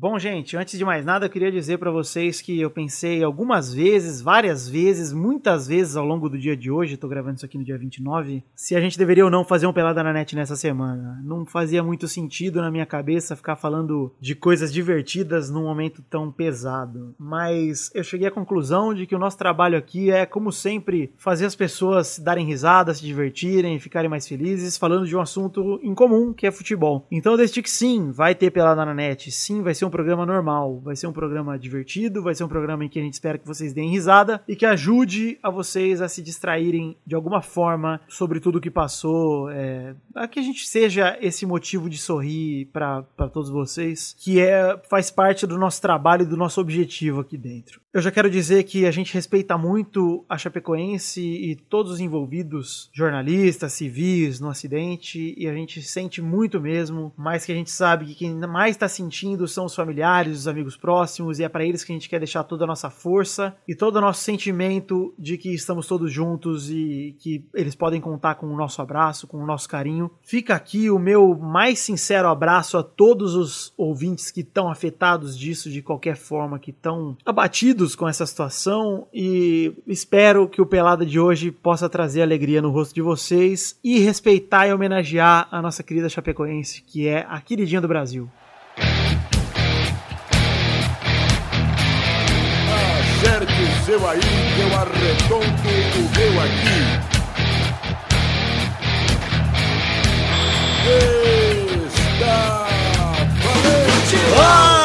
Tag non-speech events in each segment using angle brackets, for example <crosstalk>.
Bom, gente, antes de mais nada, eu queria dizer para vocês que eu pensei algumas vezes, várias vezes, muitas vezes ao longo do dia de hoje, tô gravando isso aqui no dia 29, se a gente deveria ou não fazer um Pelada na Net nessa semana. Não fazia muito sentido na minha cabeça ficar falando de coisas divertidas num momento tão pesado. Mas eu cheguei à conclusão de que o nosso trabalho aqui é, como sempre, fazer as pessoas darem risada, se divertirem, ficarem mais felizes, falando de um assunto em comum, que é futebol. Então eu decidi que sim, vai ter Pelada na Net, sim, vai ser um programa normal, vai ser um programa divertido, vai ser um programa em que a gente espera que vocês deem risada e que ajude a vocês a se distraírem de alguma forma sobre tudo que passou, é, a que a gente seja esse motivo de sorrir para todos vocês, que é faz parte do nosso trabalho e do nosso objetivo aqui dentro. Eu já quero dizer que a gente respeita muito a Chapecoense e todos os envolvidos, jornalistas, civis no acidente, e a gente sente muito mesmo, mas que a gente sabe que quem mais está sentindo são os familiares, os amigos próximos, e é para eles que a gente quer deixar toda a nossa força e todo o nosso sentimento de que estamos todos juntos e que eles podem contar com o nosso abraço, com o nosso carinho. Fica aqui o meu mais sincero abraço a todos os ouvintes que estão afetados disso de qualquer forma, que estão abatidos com essa situação e espero que o Pelada de hoje possa trazer alegria no rosto de vocês e respeitar e homenagear a nossa querida Chapecoense, que é a queridinha do Brasil. Acerte o seu aí, eu arredondo o meu aqui. Está valente! Ah,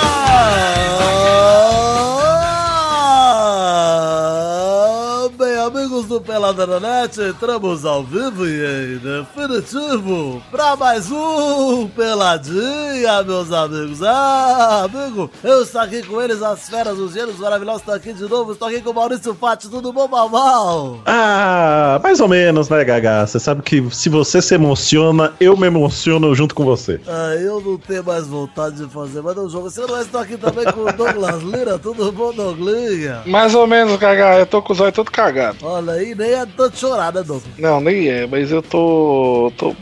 Pelada na Net, entramos ao vivo e em definitivo pra mais um Peladinha, meus amigos. Ah, amigo, eu estou aqui com eles, as feras, os gênios maravilhosos, estão aqui de novo. Estou aqui com o Maurício Fati, tudo bom, Malmal? Ah, mais ou menos, né, Gaga? Você sabe que se você se emociona, eu me emociono junto com você. Ah, eu não tenho mais vontade de fazer mais um jogo. Você não estou aqui também com o Douglas Lira, tudo bom, Douglinha? Mais ou menos, Gaga. Eu tô com os olhos todo cagado. Olha aí, nem é tanto chorar, né, Douglas? Não, nem é, mas eu tô. tô.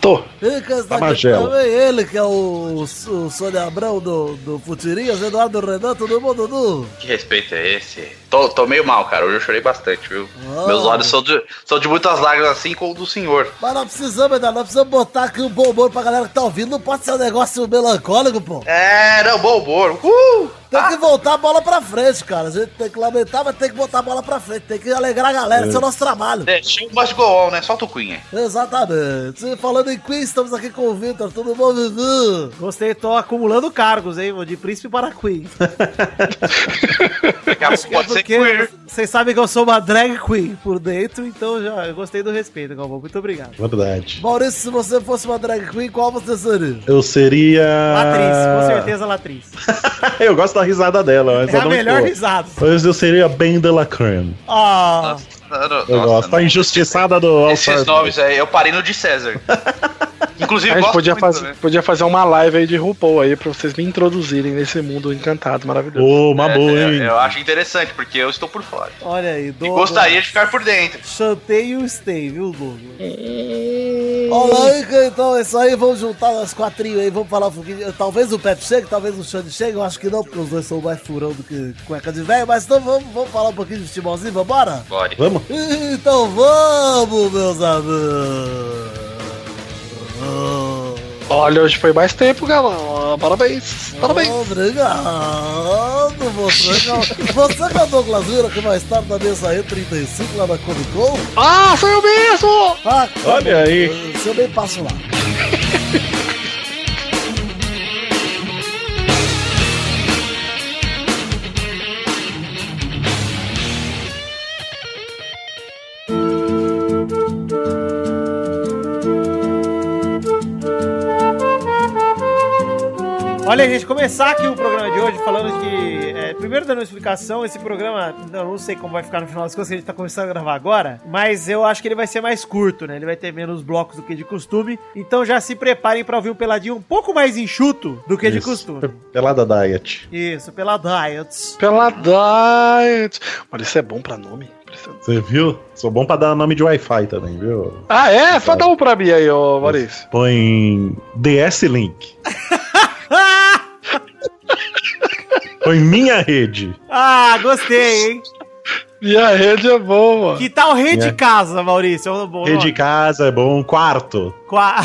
Tô. Está Tá também, ele que é o, o Sônia Abrão do, do Futirinhas, Eduardo Renan, tudo bom, Dudu? Que respeito é esse? Tô, tô meio mal, cara. Hoje eu chorei bastante, viu? Ah. Meus olhos são de, são de muitas lágrimas, assim como o do senhor. Mas nós precisamos, Eduardo, nós precisamos botar aqui um bom humor pra galera que tá ouvindo, não pode ser um negócio melancólico, pô. É, não, bom humor. Uh! Tem que voltar a bola pra frente, cara. A gente tem que lamentar, mas tem que botar a bola pra frente, tem que alegrar a galera, esse é o nosso trabalho. Deixa o must go on, né? Solta o Queen aí. Exatamente. Falando em Queen, estamos aqui com o Victor, tudo bom, Vivi? Gostei, tô acumulando cargos, hein? De príncipe para queen. É pode ser porque queer. vocês sabem que eu sou uma drag queen por dentro, então já eu gostei do respeito, Galvão. Muito obrigado. Verdade. Maurício, se você fosse uma drag queen, qual você seria? Eu seria. Latriz, com certeza latriz. <laughs> eu gosto da risada dela, mas É a não melhor estou. risada. Mas eu seria bem de la creme. Ah, Eu gosto. Tá injustiçada do Esses nomes aí, eu parei no de César. <laughs> Inclusive, A gente gosto podia muito fazer, também. podia fazer uma live aí de RuPaul aí pra vocês me introduzirem nesse mundo encantado, maravilhoso. Ô, uma É, boa, é, hein? eu acho interessante, porque eu estou por fora. olha aí, E Douglas. gostaria de ficar por dentro. Chantei e o stay, viu, Douglas? Que então é isso aí, vamos juntar as quatrinhos aí, vamos falar um pouquinho. Talvez o Pepe chegue, talvez o Xande chegue, eu acho que não, porque os dois são mais furão do que cueca de velho, mas então vamos, vamos falar um pouquinho de futebolzinho, vambora? Bora. Vamos? Então vamos, meus amigos! Olha, hoje foi mais tempo, galera. Parabéns, parabéns. Obrigado! Você, <laughs> você que é o Douglas Vira, que vai estar na mesa aí 35 lá na Comic Con. Ah, sou eu mesmo! Ah, Olha aí. Se eu nem passo lá. <laughs> Olha, gente, começar aqui o programa de hoje falando que, é, primeiro dando uma explicação, esse programa, eu não sei como vai ficar no final das contas, que a gente tá começando a gravar agora, mas eu acho que ele vai ser mais curto, né? Ele vai ter menos blocos do que de costume, então já se preparem pra ouvir um peladinho um pouco mais enxuto do que de Isso. costume. Pelada Diet. Isso, pela Diet. Pela Diet. Olha, isso é bom pra nome. Você viu? Sou bom pra dar nome de Wi-Fi também, viu? Ah, é? Só dá um pra mim aí, ô Maurício. Põe DS Link. <laughs> Foi minha rede. Ah, gostei, hein? Minha rede é boa. Que tal rede É. casa, Maurício? É um bom Rede de nome. casa é bom. Quarto Qua-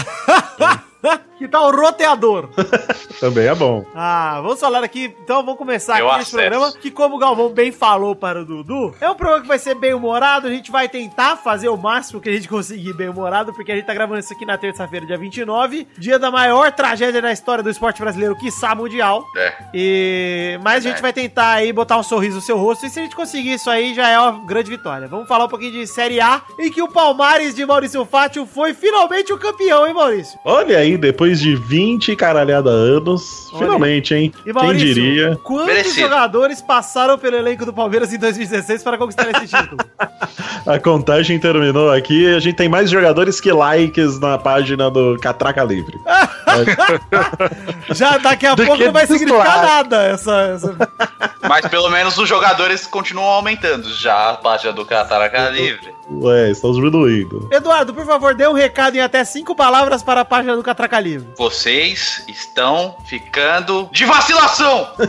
<laughs> que tal roteador? <laughs> também é bom. Ah, vamos falar aqui, então vamos começar Eu aqui nesse acesso. programa, que como o Galvão bem falou para o Dudu, é um programa que vai ser bem humorado, a gente vai tentar fazer o máximo que a gente conseguir bem humorado, porque a gente tá gravando isso aqui na terça-feira, dia 29, dia da maior tragédia da história do esporte brasileiro, quiçá mundial, É. e... mas a gente É. vai tentar aí botar um sorriso no seu rosto, e se a gente conseguir isso aí, já é uma grande vitória. Vamos falar um pouquinho de Série A, em que o Palmares de Maurício Fátio foi finalmente o campeão, hein, Maurício? Olha aí, depois de 20 e caralhada anos, Olha. finalmente, hein? E Quem diria? quantos Merecido. jogadores passaram pelo elenco do Palmeiras em 2016 para conquistar esse título? <laughs> A contagem terminou aqui. A gente tem mais jogadores que likes na página do Catraca Livre. <laughs> Já daqui a Do pouco não vai significar titular. nada essa, essa- <laughs> Mas pelo menos os jogadores continuam aumentando. Já a página do Cataraca Livre. Ué, estamos diminuindo. Eduardo, por favor, dê um recado em até cinco palavras para a página do Catraca Livre. Vocês estão ficando de vacilação! <laughs>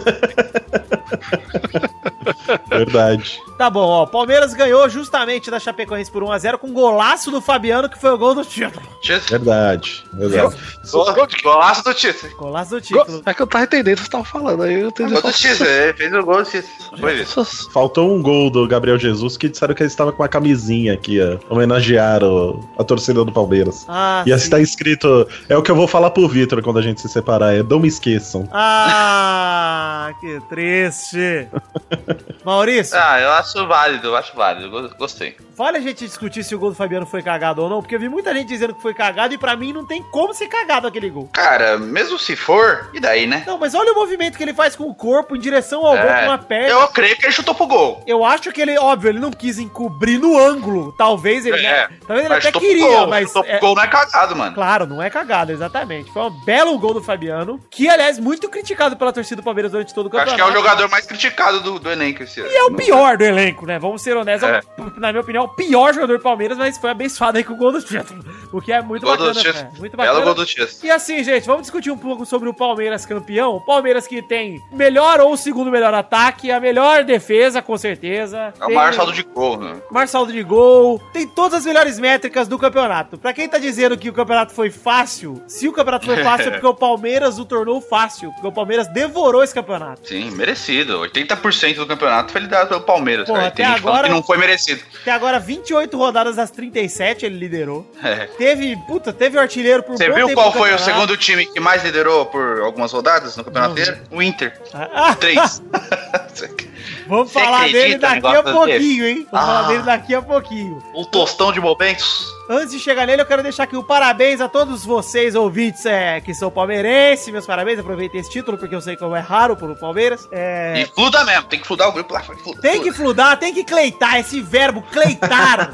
Verdade. Tá bom, ó. Palmeiras ganhou justamente da Chapecoense por 1x0 com um golaço do Fabiano, que foi o gol do título. Verdade. Verdade. Gol- Golaço do título. Golaço do título. É que eu tava entendendo o que vocês estavam falando. Aí eu entendi. Gol do título. Ele fez o gol do título. Foi isso. Faltou um gol do Gabriel Jesus que disseram que ele estava com uma camisinha aqui, ó. Homenagear o- a torcida do Palmeiras. Ah, E sim. assim tá escrito. É o que eu vou falar pro Vitor quando a gente se separar. É não me esqueçam. Ah, que triste. <laughs> Maurício, Ah, eu acho válido, eu acho válido. Go- Gostei. vale a gente discutir se o gol do Fabiano foi cagado ou não, porque eu vi muita gente dizendo que foi cagado e pra mim não tem como ser cagado aquele gol. Cara, mesmo se for, e daí, né? Não, mas olha o movimento que ele faz com o corpo em direção ao gol É, com a perna. eu creio que ele chutou pro gol. Eu acho que ele, óbvio, ele não quis encobrir no ângulo. Talvez ele, É, talvez ele até pro queria, gol. mas Chutou pro é- gol não é cagado, mano. Claro, não é cagado, exatamente. Foi um belo gol do Fabiano, que, aliás, muito criticado pela torcida do Palmeiras durante todo o campeonato. Acho que é o jogador mais criticado do, do elenco esse ano. E é o pior do elenco, né? Vamos ser honestos. É. <laughs> Na minha opinião, o pior jogador do Palmeiras, mas foi abençoado aí com o gol do título. O que é muito Gol bacana. título. né? Muito bacana. gol do título. E assim, gente, vamos discutir um pouco sobre o Palmeiras campeão. O Palmeiras que tem melhor ou segundo melhor ataque, a melhor defesa, com certeza. É o maior saldo de gol, né? maior saldo de gol. Tem todas as melhores métricas do campeonato. Pra quem tá dizendo que o campeonato foi fácil, se o campeonato foi fácil é porque <laughs> o Palmeiras o tornou fácil. Porque o Palmeiras devorou esse campeonato. Sim, merecido. 80% do campeonato foi liderado pelo Palmeiras, Porra, cara. Até agora- que não foi merecido. Até agora, 28 rodadas das 37 ele liderou. É. Teve, puta, teve o artilheiro por Você viu qual foi o segundo time que mais liderou por algumas rodadas no campeonato inteiro? O Inter. Ah, Três. <laughs> Vamos Você falar acredita dele daqui a pouquinho, hein? Vamos falar Ah. dele daqui a pouquinho. um tostão de momentos. Antes de chegar nele, eu quero deixar aqui o parabéns a todos vocês, ouvintes é, que são palmeirenses. Meus parabéns, aproveitei esse título, porque eu sei como é raro pro Palmeiras. É, E fluda mesmo, tem que fludar o grupo lá. Fluda, Tem que fludar, tem que cleitar, esse verbo, cleitar.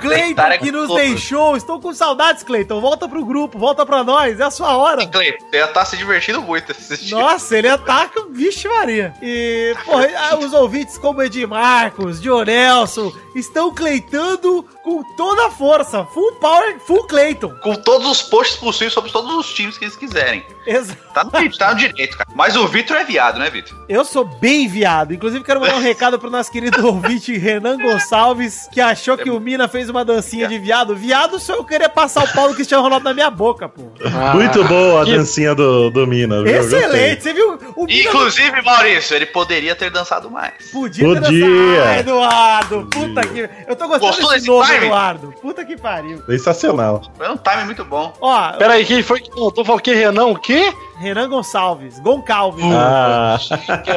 Cleiton <laughs> Cleitar é que nos gostoso. deixou. Estou com saudades, Cleiton. Volta pro grupo, volta pra nós, é a sua hora. Clay, você tá se divertindo muito assistindo. Nossa, ele ataca, vixe Maria. E, porra, <laughs> ah, os ouvintes como Edi Marcos, Dionelson, estão cleitando com toda a força. Full power, full Cleiton. Com todos os posts possíveis sobre todos os times que eles quiserem. Exato. Tá no, <laughs> tá no direito, cara. Mas o Vitor é viado, né, Vitor? Eu sou bem viado. Inclusive, quero mandar um <laughs> recado pro nosso querido ouvinte Renan Gonçalves, que achou que o Mina fez uma dancinha de viado. Viado só eu queria passar o pau do Cristiano Ronaldo na minha boca, pô. Ah, Muito boa a que- dancinha do, do Mina, viu? Excelente. Você viu? O Mina Inclusive, Maurício, ele poderia ter dançado mais. podia ter Podia. dançado. Ah, Eduardo. Puta que... Eu tô gostando Gostou desse time? Eduardo. Puta que pariu. Gostei. Sensacional. Foi um time muito bom. Ó, Peraí, quem foi que contou? Falou que Renan o quê? Renan Gonçalves. Goncalves. Ah, Que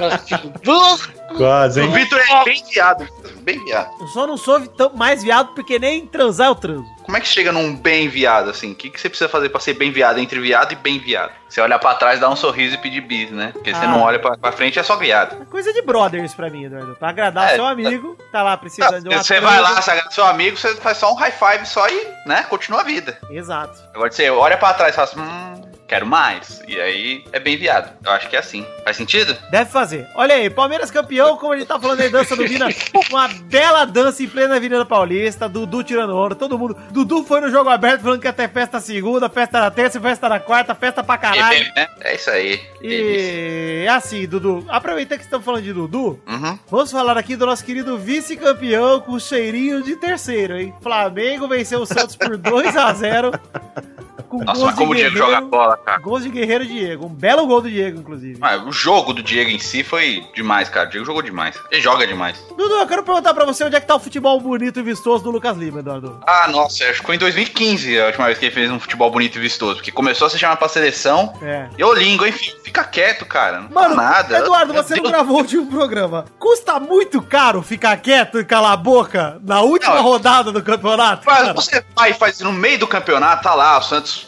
quase, O hein? Vitor é bem viado. Bem viado. Eu só não sou tão mais viado porque nem transar eu transo. Como é que chega num bem viado, assim? O que, que você precisa fazer pra ser bem viado entre viado e bem viado? Você olhar pra trás, dar um sorriso e pedir bis, né? Porque você Ah. não olha pra, pra frente, é só viado. É coisa de brothers pra mim, Eduardo. Pra agradar É, o seu amigo, tá lá precisando de uma você vai lá, você agrada seu amigo, você faz só um high five só e, né, continua a vida. Exato. Agora você olha pra trás e fala assim, hum, quero mais. E aí é bem enviado. Eu acho que é assim. Faz sentido? Deve fazer. Olha aí, Palmeiras campeão, como a gente tá falando aí, dança do Vina, <laughs> uma bela dança em plena Avenida Paulista, Dudu tirando onda, todo mundo. Dudu foi no jogo aberto falando que ia ter festa segunda, festa na terça, festa na quarta, festa pra caralho. E, né? É isso aí. E assim, Dudu, aproveitando que estamos falando de Dudu, Uhum. vamos falar aqui do nosso querido vice-campeão com cheirinho de terceiro, hein? Flamengo venceu o Santos por 2 a 0 <laughs> com Nossa, mas como o Diego joga bola, cara. gols de Guerreiro Diego. Um belo gol do Diego, inclusive. Ah, o jogo do Diego em si foi demais, cara. O Diego jogou demais. Ele joga demais. Dudu, eu quero perguntar pra você onde é que tá o futebol bonito e vistoso do Lucas Lima, Eduardo. Ah, nossa, acho que foi em 2015 a última vez que ele fez um futebol bonito e vistoso. Porque começou a se chamar pra seleção. É. E o Lingo, enfim, fica quieto, cara. Não Mano, nada. Eduardo, Meu você não gravou o último programa. Custa muito caro ficar quieto e calar a boca na última Não, rodada do campeonato? Mas cara? você vai e faz no meio do campeonato, tá lá, o Santos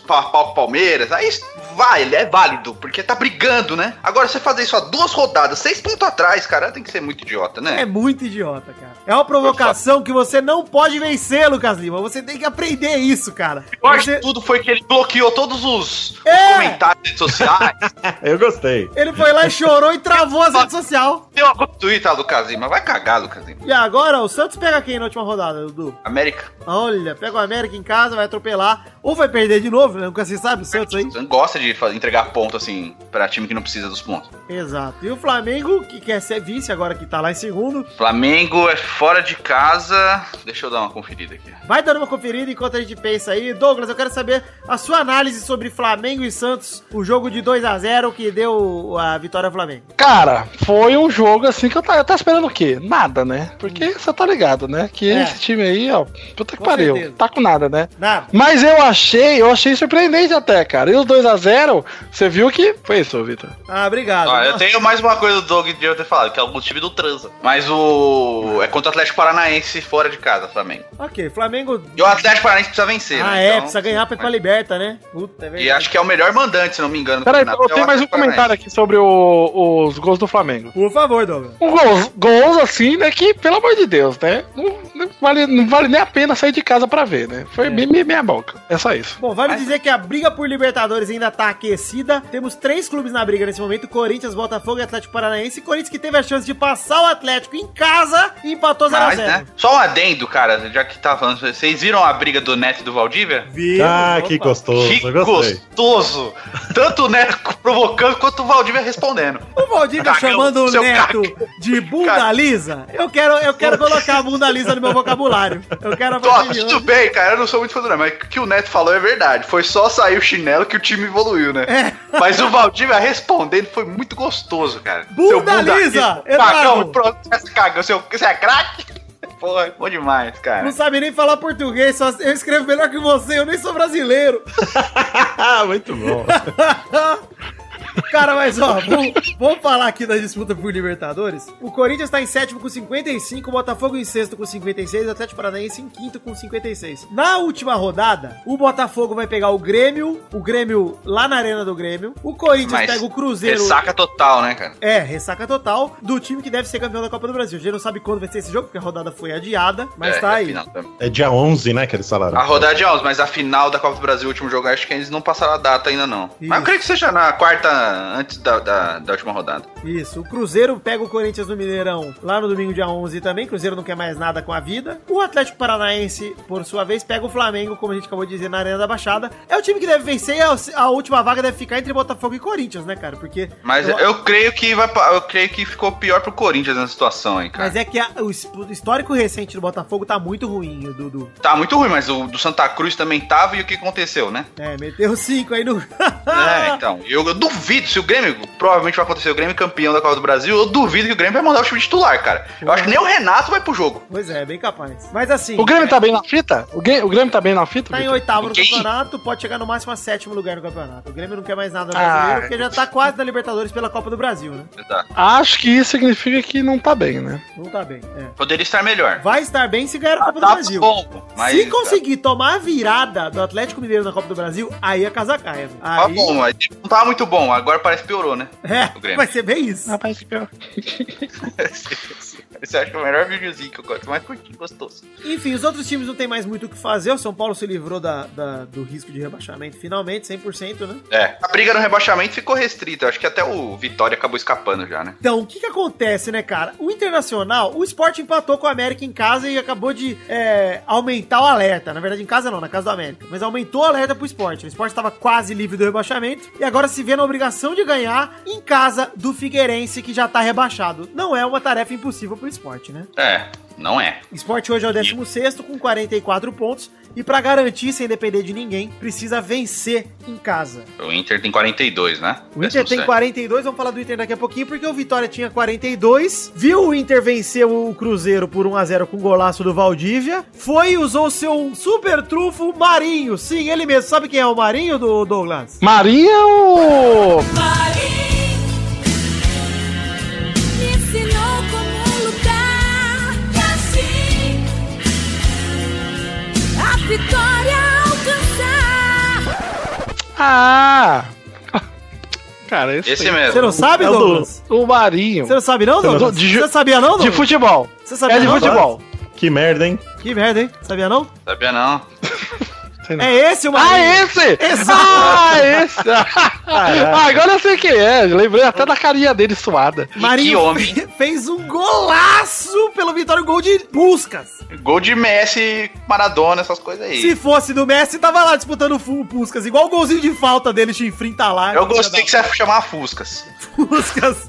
Palmeiras, aí vai, ele é válido, porque tá brigando, né? Agora você fazer isso a duas rodadas, seis pontos atrás, cara, tem que ser muito idiota, É né? muito idiota, cara. É uma provocação que você não pode vencer, Lucas Lima. Você tem que aprender isso, cara. Eu acho Você- que tudo foi que ele bloqueou todos os É! comentários nas redes sociais. <laughs> Eu gostei. Ele foi lá e chorou e travou a rede social. Deu uma Twitter, Lucas Lima. Vai cagar, Lucas Lima. E agora, o Santos pega quem na última rodada, Dudu? América. Olha, pega o América em casa, vai atropelar. Ou vai perder de novo, né? Nunca se sabe, o Santos aí. Você não gosta de entregar ponto assim pra time que não precisa dos pontos. Exato. E o Flamengo, que quer ser vice agora que tá lá em segundo, Flamengo é fora de casa. Deixa eu dar uma conferida aqui. vai dando uma conferida enquanto a gente pensa aí. Douglas, eu quero saber a sua análise sobre Flamengo e Santos, o jogo de 2 a 0 que deu a vitória ao Flamengo. Cara, foi um jogo assim que eu tava, eu tava esperando o quê? Nada, né? Porque você tá ligado, né? Que É. esse time aí, ó, puta que Com pariu, certeza. tá com nada, né? Nada. Mas eu achei, eu achei surpreendente até, cara. E os 2x0, você viu que foi isso, Vitor. Ah, obrigado. Ó, eu tenho mais uma coisa do Doug de eu ter falado, que é o time do transa. Mas o. É contra o Atlético Paranaense fora de casa, Flamengo. Ok, Flamengo. E o Atlético Paranaense precisa vencer. Ah, né? é, Então, precisa ganhar pra ir pra Liberta, né? Puta, é E acho que é o melhor mandante, se não me engano. Peraí, eu é tenho mais um comentário aqui sobre o- os gols do Flamengo. Por favor, Douglas. Um gols, gols assim, né? Que, pelo amor de Deus, né? Não, não vale, não vale nem a pena sair de casa pra ver, né? Foi bem bem meia boca. É só isso. Bom, vale dizer que a briga por Libertadores ainda tá aquecida. Temos três clubes na briga nesse momento: Corinthians, Botafogo e Atlético Paranaense. Corinthians que teve a chance de passar o Atlético em casa e empatou 0x0. Mas, né? Só um adendo, cara, já que tá falando. Vocês viram a briga do Neto e do Valdívia? Viu? Ah, que Opa. gostoso. Que Eu gostei. gostoso! Tanto o Neto provocando quanto o Valdívia respondendo. O Valdívia Cagão, chamando o Neto caca. de bunda lisa. Eu quero, eu quero colocar a bunda lisa no meu vocabulário. Eu quero a Tô, tudo bem, cara, eu não sou muito fã do Neto, mas o que o Neto falou é verdade. Foi só sair o chinelo que o time evoluiu, né? É. Mas o Valdívia respondendo foi muito gostoso, cara. Bunda lisa, Eduardo. Cagão, pronto, você cagão, seu, você é craque? <laughs> Porra, bom demais, cara. Não sabe nem falar português, só eu escrevo melhor que você, eu nem sou brasileiro. <laughs> Muito bom. <laughs> Cara, mas ó, vamos, vamos falar aqui da disputa por Libertadores. O Corinthians tá em sétimo com 55, o Botafogo em sexto com 56, o Atlético Paranaense em quinto com 56. Na última rodada, o Botafogo vai pegar o Grêmio, o Grêmio lá na arena do Grêmio. O Corinthians Mas pega o Cruzeiro. Ressaca total, né, cara? É, ressaca total do time que deve ser campeão da Copa do Brasil. A gente não sabe quando vai ser esse jogo, porque a rodada foi adiada, mas É, tá é aí. É dia 11, né, que eles falaram. A rodada de 11, mas a final da Copa do Brasil, o último jogo, acho que eles não passaram a data ainda não. Mas Isso. eu creio que seja na quarta, antes da, da, da última rodada. Isso, o Cruzeiro pega o Corinthians no Mineirão lá no domingo dia 11 também. Cruzeiro não quer mais nada com a vida. O Atlético Paranaense, por sua vez, pega o Flamengo, como a gente acabou de dizer, na Arena da Baixada. É o time que deve vencer e a, última vaga deve ficar entre Botafogo e Corinthians, né, cara? Porque. Mas eu- eu, creio que vai eu creio que ficou pior pro Corinthians nessa situação aí, cara. Mas é que a- o histórico recente do Botafogo tá muito ruim, Dudu. Tá muito ruim, mas o do Santa Cruz também tava e o que aconteceu, né? É, meteu cinco aí no. É, então. Eu, eu duvido, se o Grêmio, provavelmente vai acontecer o Grêmio campeão da Copa do Brasil, eu duvido que o Grêmio vai mandar o time titular, cara. Eu acho que nem o Renato vai pro jogo. Pois é, bem capaz. Mas assim. O Grêmio tá bem na fita? O, Grê- o Grêmio tá bem na fita? Tá em Vitor? oitavo no campeonato, pode chegar no máximo a sétimo lugar no campeonato. O Grêmio não quer mais nada no Ah. brasileiro, porque já tá quase na Libertadores pela Copa do Brasil, né? Exato. Acho que isso significa que não tá bem, né? Não tá bem. É. Poderia estar melhor. Vai estar bem se ganhar a Copa do Tá Brasil. bom, mas. Se conseguir tomar a virada do Atlético Mineiro na Copa do Brasil, aí a casa cai. amigo. Tá Aí, bom, mas não tava muito bom. Agora agora parece que piorou, né? É, vai ser bem isso. Rapaz, que pior. Esse <laughs> eu acho que é o melhor videozinho que eu gosto, mais curtinho, gostoso. Enfim, os outros times não tem mais muito o que fazer. O São Paulo se livrou da, da- do risco de rebaixamento finalmente, 100%, né? É, a briga no rebaixamento ficou restrita. Eu acho que até o Vitória acabou escapando já, né? Então, o que que acontece, né, cara? O Internacional, o Sport empatou com o América em casa e acabou de é, aumentar o alerta. Na verdade, em casa não, na casa do América. Mas aumentou o alerta pro Sport. O Sport estava quase livre do rebaixamento e agora se vê na obrigação de ganhar em casa do Figueirense, que já tá rebaixado. Não é uma tarefa impossível pro Sport, né? É, não é. Sport hoje é o 16 com 44 pontos. E pra garantir, sem depender de ninguém, precisa vencer em casa. O Inter tem 42, né? O Inter tem 17. 42, vamos falar do Inter daqui a pouquinho, porque o Vitória tinha 42. Viu o Inter vencer o Cruzeiro por 1x0 com golaço do Valdívia. Foi e usou seu super trufo Marinho. Sim, ele mesmo. Sabe quem é o Marinho, do Douglas? Marinho é vitória alcançar. Ah! <laughs> Cara, esse, Esse aí. mesmo. Você não sabe, É o do- Douglas? O Marinho. Você não sabe não, Douglas? De- Você sabia não, De Douglas? futebol. Você sabia É de não? futebol. Que merda, hein? Que merda, hein? Sabia não? Sabia não. <laughs> Sei não. É esse o Ah, Marinho. esse! Exato. Ah, esse! <laughs> Ah, agora eu sei quem é. Lembrei até da carinha dele suada. Marinho que homem. fe- <laughs> fez um golaço pelo Vitória, um gol de Puscas. Gol de Messi, Maradona, essas coisas aí. Se fosse do Messi, tava lá disputando o Puscas. Igual o golzinho de falta dele, Chinfrim tá lá. Eu gostei que você ia chamar Fuscas. Puscas.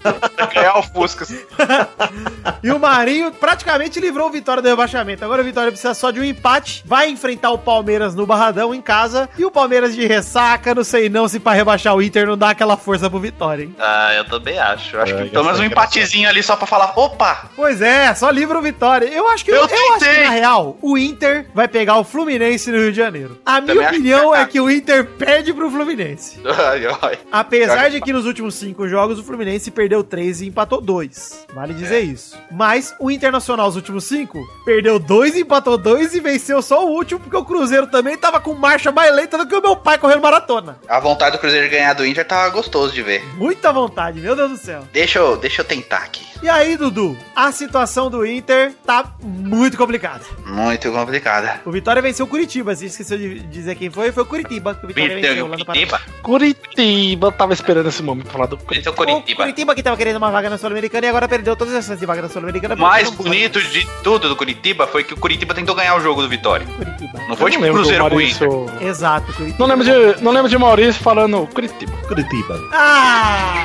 Ganhar o Fuscas. <laughs> e o Marinho praticamente livrou o Vitória do rebaixamento. Agora o Vitória precisa só de um empate. Vai enfrentar o Palmeiras no Barradão em casa. E o Palmeiras de ressaca, não sei não se pra rebaixar o Inter não dá aquela força pro Vitória, hein? Ah, eu também acho. Eu acho É, que pelo menos um empatezinho ali só pra falar, opa! Pois é, só livra o Vitória. Eu acho que eu, Eu acho que na real, o Inter vai pegar o Fluminense no Rio de Janeiro. A minha Também acho opinião que é. é que o Inter perde pro Fluminense. <laughs> Ai, ai. Apesar de que nos últimos cinco jogos o Fluminense perdeu três e empatou dois. Vale dizer isso. Mas o Internacional, os últimos cinco, perdeu dois, empatou dois e venceu só o último, porque o Cruzeiro também tava com marcha mais lenta do que o meu pai correndo maratona. A vontade do Cruzeiro de ganhar do Inter tava gostoso de ver. Muita vontade, meu Deus do céu. Deixa eu, deixa eu tentar aqui. E aí, Dudu, a situação do Inter tá muito complicada. Muito complicada. O Vitória venceu o Curitiba, você esqueceu de dizer quem foi, foi o Curitiba que o Vitória venceu lá no Paraná. Curitiba. Curitiba. Eu tava esperando esse momento pra falar do é o O Curitiba. Curitiba que tava querendo uma vaga na Sul-Americana e agora perdeu todas as chances de vaga na Sul-Americana. O mais bonito de tudo do Curitiba foi que o Curitiba tentou ganhar o jogo do Vitória. Curitiba. Não foi tipo Cruzeiro com o. Maurício. Exato, Curitiba. Não lembro, de, não lembro de Maurício falando Curitiba. Curitiba. Ah!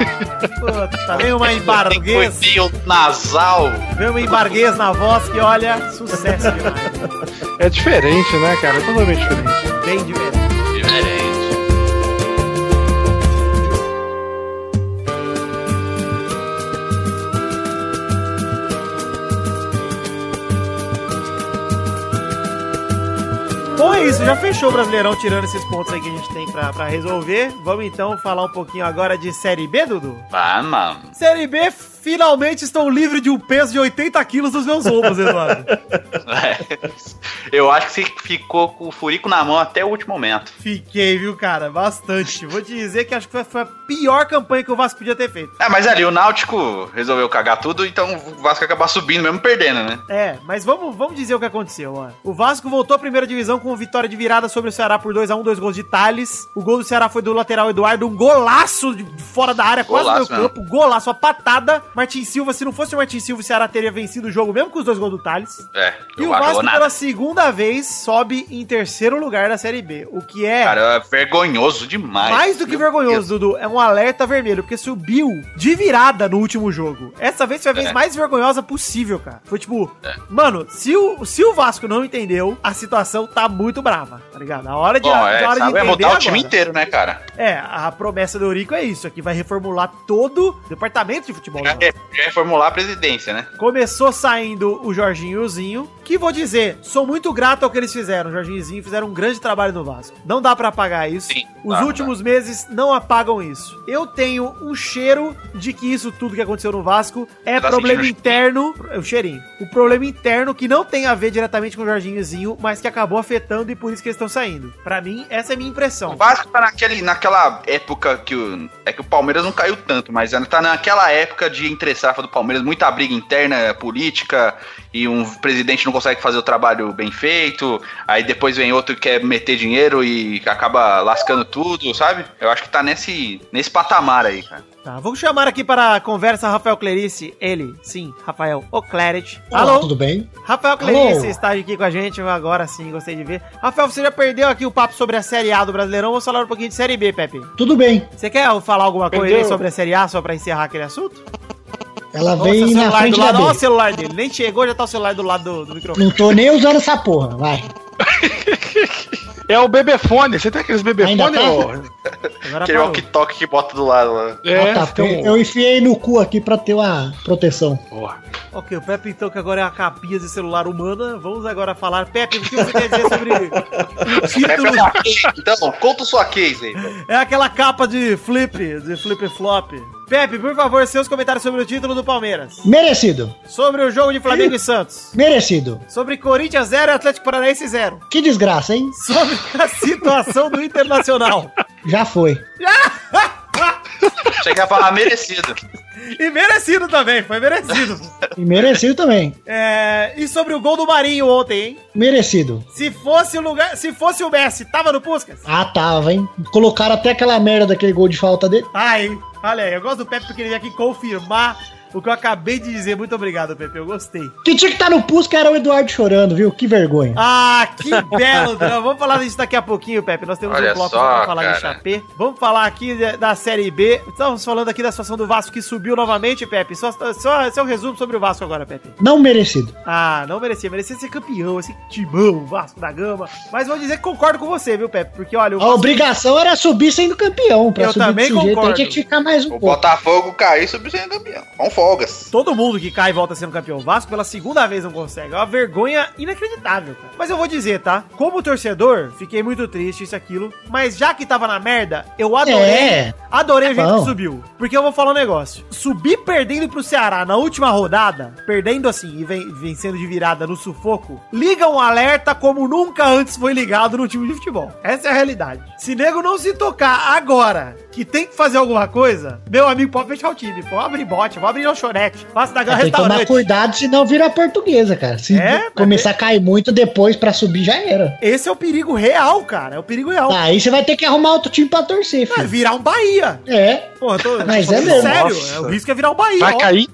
Puta, vem uma Tem embarguez. coisinho nasal. Vem uma embarguez na voz que, olha, sucesso demais. É diferente, né, cara? É totalmente diferente. Bem. Diferente. Bom, é isso, já fechou o Brasileirão tirando esses pontos aí que a gente tem pra, pra resolver. Vamos então falar um pouquinho agora de Série B, Dudu? Mano. Série B, finalmente estou livre de um peso de 80 quilos dos meus ombros, Eduardo. É. Eu acho que você ficou com o furico na mão até o último momento. Fiquei, viu, cara? Bastante. Vou te dizer que acho que foi- a pior campanha que o Vasco podia ter feito. É, mas ali o Náutico resolveu cagar tudo, então o Vasco acabar subindo mesmo perdendo, né? É, mas vamos, vamos dizer o que aconteceu, ó. O Vasco voltou à primeira divisão com vitória de virada sobre o Ceará por 2x1, dois gols de Thales. O gol do Ceará foi do lateral Eduardo, um golaço de fora da área, quase no Golaço meu campo, golaço, uma patada. Martin Silva, se não fosse o Martin Silva, o Ceará teria vencido o jogo, mesmo com os dois gols do Thales. É, E o Vasco, nada. pela segunda vez, sobe em terceiro lugar da Série B, o que é... Cara, é vergonhoso demais. Mais do que vergonhoso, Dudu, é um alerta vermelho, porque subiu de virada no último jogo. Essa vez foi a vez É. mais vergonhosa possível, cara. Foi tipo, mano, se o, se o Vasco não entendeu, a situação tá muito brava, tá ligado? A hora de, Bom, a é, hora de sabe, é entender mudar o time agora. inteiro, né, cara? É, a promessa do Eurico é isso, aqui vai reformular todo o departamento de futebol. Já é, já é formular a presidência, né? Começou saindo o Jorginho e o Zinho, Que vou dizer, sou muito grato ao que eles fizeram. Jorginho e Zinho fizeram um grande trabalho no Vasco. Não dá pra apagar isso. Sim, Os dá, últimos meses não apagam isso. Eu tenho um cheiro de que isso tudo que aconteceu no Vasco é Tá problema o interno. É o cheirinho. O problema interno que não tem a ver diretamente com o Jorginho e Zinho, mas que acabou afetando e por isso que eles estão saindo. Pra mim, essa é a minha O impressão. Vasco tá naquele, naquela época que o. É que o Palmeiras não caiu tanto, mas tá naquela época de entre safra do Palmeiras, muita briga interna, política, e um presidente não consegue fazer o trabalho bem feito, aí depois vem outro que quer meter dinheiro e acaba lascando tudo, sabe? Eu acho que tá nesse, nesse patamar aí, cara. Tá, vou chamar aqui para a conversa Rafael Clerice. Ele, sim, Rafael O'Claret. Alô? tudo bem? Rafael Clerice Alô? está aqui com a gente, agora sim, gostei de ver. Rafael, você já perdeu aqui o papo sobre a Série A do Brasileirão, vamos falar um pouquinho de Série B, Pepe. Tudo bem. Você quer falar alguma coisa Perdeu. sobre a Série A, só pra encerrar aquele assunto? Ela Nossa, vem na celular frente do da lado, olha o B. celular dele, nem chegou, já tá o celular do lado do, do microfone. Não tô nem usando essa porra, vai. <laughs> É o bebefone. Você tem aqueles bebefone, Ainda tá? Agora Aquele walkie-talkie que bota do lado lá. É, ah, tá, um- eu enfiei no cu aqui pra ter uma proteção. Porra. Ok, o Pepe então, que agora é a capinha de celular humana, vamos agora falar. Pepe, o que você quer dizer sobre <laughs> títulos? Então, conta sua case aí. velho. É aquela capa de flip, de flip-flop. Pepe, por favor, seus comentários sobre o título do Palmeiras. Merecido. Sobre o jogo de Flamengo e Santos. Merecido. Sobre Corinthians 0 e Atlético Paranaense 0. Que desgraça, hein? Sobre a situação do Internacional. Já foi. Chega a falar merecido. E merecido também, foi merecido. E merecido também. É, e sobre o gol do Marinho ontem, hein? Merecido. Se fosse o lugar, se fosse o Messi, tava no Puskas? Ah, tava, hein? Colocaram até aquela merda daquele gol de falta dele. Hein? Olha aí, eu gosto do Pepe porque ele veio aqui confirmar o que eu acabei de dizer. Muito obrigado, Pepe, eu gostei. Que tinha que estar no Pusca era o Eduardo chorando, viu? Que vergonha. Ah, que <laughs> belo drama. Vamos falar disso daqui a pouquinho, Pepe. Nós temos Olha um bloco só, pra falar de cara. Chapé. Vamos falar aqui de- da Série B. Estamos falando aqui da situação do Vasco que subiu novamente, Pepe. Só, só seu resumo sobre o Vasco agora, Pepe. Não merecido. Ah, não merecia. Merecia ser campeão, esse timão, Vasco da Gama. Mas vou dizer que concordo com você, viu, Pepe? Porque, olha, o A obrigação era subir sendo campeão. Pra Eu subir também desse jeito concordo. aí tinha que ficar mais um O pouco. Botafogo caiu e subiu sendo campeão. Com folgas. Todo mundo que cai e volta sendo campeão Vasco pela segunda vez não consegue. É uma vergonha inacreditável, cara. Mas eu vou dizer, tá? Como torcedor, fiquei muito triste, isso e aquilo. Mas já que tava na merda, eu adorei. É. Adorei o jeito Bom. que subiu. Porque eu vou falar um negócio. Subir perdendo pro Ceará na última rodada, perdendo assim e ven- vencendo de virada no sufoco, liga um alerta como nunca antes foi ligado no time de futebol. Essa é a realidade. Se nego não se tocar agora que tem que fazer alguma coisa, meu amigo, pode fechar o time. Pode abrir bote, pode abrir lanchonete. Faça da Tem que tomar restaurante. cuidado, senão vira portuguesa, cara. Se É, começar a cair muito depois pra subir, já era. Esse é o perigo real, cara. É o perigo real. Aí você vai ter que arrumar outro time pra torcer, Vai filho. virar um Bahia. É. Porra, tô, Mas tô é mesmo. sério. Nossa. É, o risco é virar um Bahia. Vai ó. cair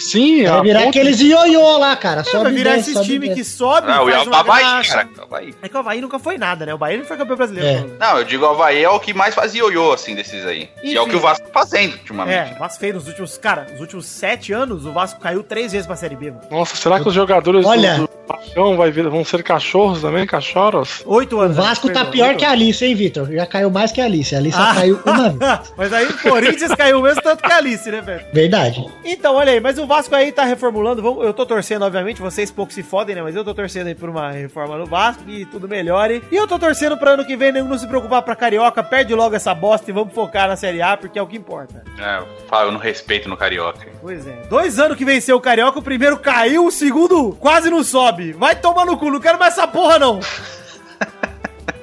sim, Vai virar aqueles ioiô lá, cara. É, Sobe vai virar esses sobe e times que desce. sobem Ah, o faz uma Havaí, graça. cara. O Havaí. É que o Havaí nunca foi nada, né? O Bahia não foi campeão brasileiro. É. Não, eu digo o Havaí é o que mais faz ioiô, assim, desses aí. E é o que o Vasco tá fazendo É, ultimamente. o Vasco fez nos últimos. Cara, nos últimos sete anos, o Vasco caiu três vezes pra Série B, mano. Nossa, será que os jogadores Olha. do, do Paixão vai vir- vão ser cachorros também? Cachorros? Oito O anos. Vasco né? tá Perdão, pior que a. Alice, hein, Vitor? Já caiu mais que a Alice. A Alice Ah. caiu uma vez. <laughs> Mas aí o Corinthians caiu mesmo tanto que a Alice, né, velho? Verdade. Então, olha aí, mas o Vasco aí tá reformulando. Vamos, eu tô torcendo, obviamente, vocês pouco se fodem, né? Mas eu tô torcendo aí por uma reforma no Vasco e tudo melhore. E eu tô torcendo pra ano que vem nenhum não se preocupar pra Carioca. Perde logo essa bosta e vamos focar na Série A, porque é o que importa. É, eu falo no respeito no Carioca. Pois é. Dois anos que venceu o Carioca, o primeiro caiu, o segundo quase não sobe. Vai tomar no cu, não quero mais essa porra, não. <laughs>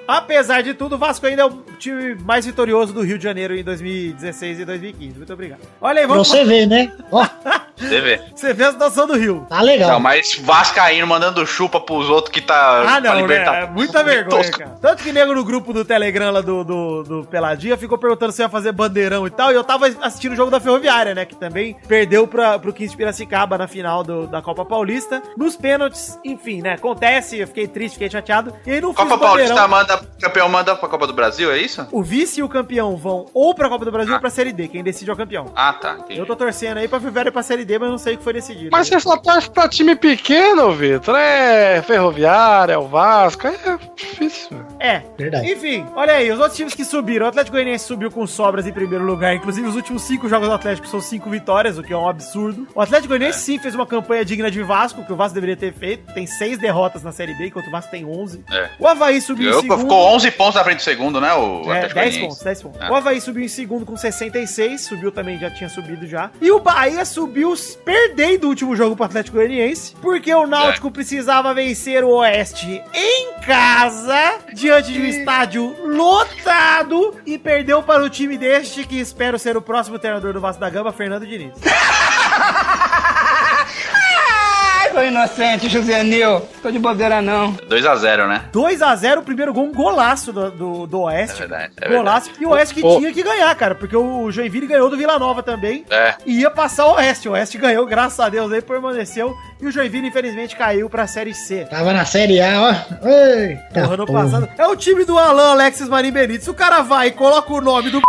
Apesar de tudo, o Vasco ainda é o time mais vitorioso do Rio de Janeiro em 2016 e 2015. Muito obrigado. Olha aí, vamos você ver, né? Ó, <laughs> Você vê. Você vê a situação do Rio. tá legal. Não, mas Vascaíno mandando chupa pros outros que tá. Ah, pra não, né? É muita vergonha, cara. Tanto que nego no grupo do Telegram lá do, do, do Peladinha ficou perguntando se ia fazer bandeirão e tal. E eu tava assistindo o jogo da Ferroviária, né? Que também perdeu pra, pro 15 de Piracicaba na final do- da Copa Paulista. Nos pênaltis, enfim, né? Acontece, eu fiquei triste, fiquei chateado. E aí não Copa Paulista manda. Campeão manda pra Copa do Brasil, é isso? O vice e o campeão vão ou pra Copa do Brasil ou pra Série D. Quem decide é o campeão. Ah, tá. entendi. Eu tô torcendo aí pra Vivera ir pra Série D, mas não sei o que foi decidido. Mas você só torce pra time pequeno, Vitor. É Ferroviária, é o Vasco. É difícil. velho. É. Verdade. Enfim, olha aí, os outros times que subiram. O Atlético Goianiense subiu com sobras em primeiro lugar. Inclusive, os últimos cinco jogos do Atlético são cinco vitórias, o que é um absurdo. O Atlético Goianiense sim fez uma campanha digna de Vasco, que o Vasco deveria ter feito. Tem seis derrotas na Série B, enquanto o Vasco tem 11. É. O Havaí subiu em Eu, segundo. Ficou 11 pontos na frente do segundo, né? O É, Atlético 10 Goianiense. pontos, 10 pontos. É. O Havaí subiu em segundo com 66, subiu também, já tinha subido já. E o Bahia subiu perdendo o último jogo pro Atlético Goianiense, porque o Náutico precisava vencer o Oeste em casa, diante de um estádio lotado, e perdeu para o time deste, que espero ser o próximo treinador do Vasco da Gama, Fernando Diniz. <laughs> Foi inocente, Juvenil. Tô de bobeira não. 2x0, né? 2x0, o primeiro gol, um golaço do, do, do Oeste. É verdade, é golaço. E o Oeste que Ô. tinha que ganhar, cara, porque o Joinville ganhou do Vila Nova também. É. E ia passar o Oeste. O Oeste ganhou, graças a Deus, aí permaneceu. E o Joinville, infelizmente, caiu pra Série C. Tava na Série A, ó. Eita, Porra, ano porra. passado. É o time do Alan Alexis Marim Benítez. O cara vai e coloca o nome do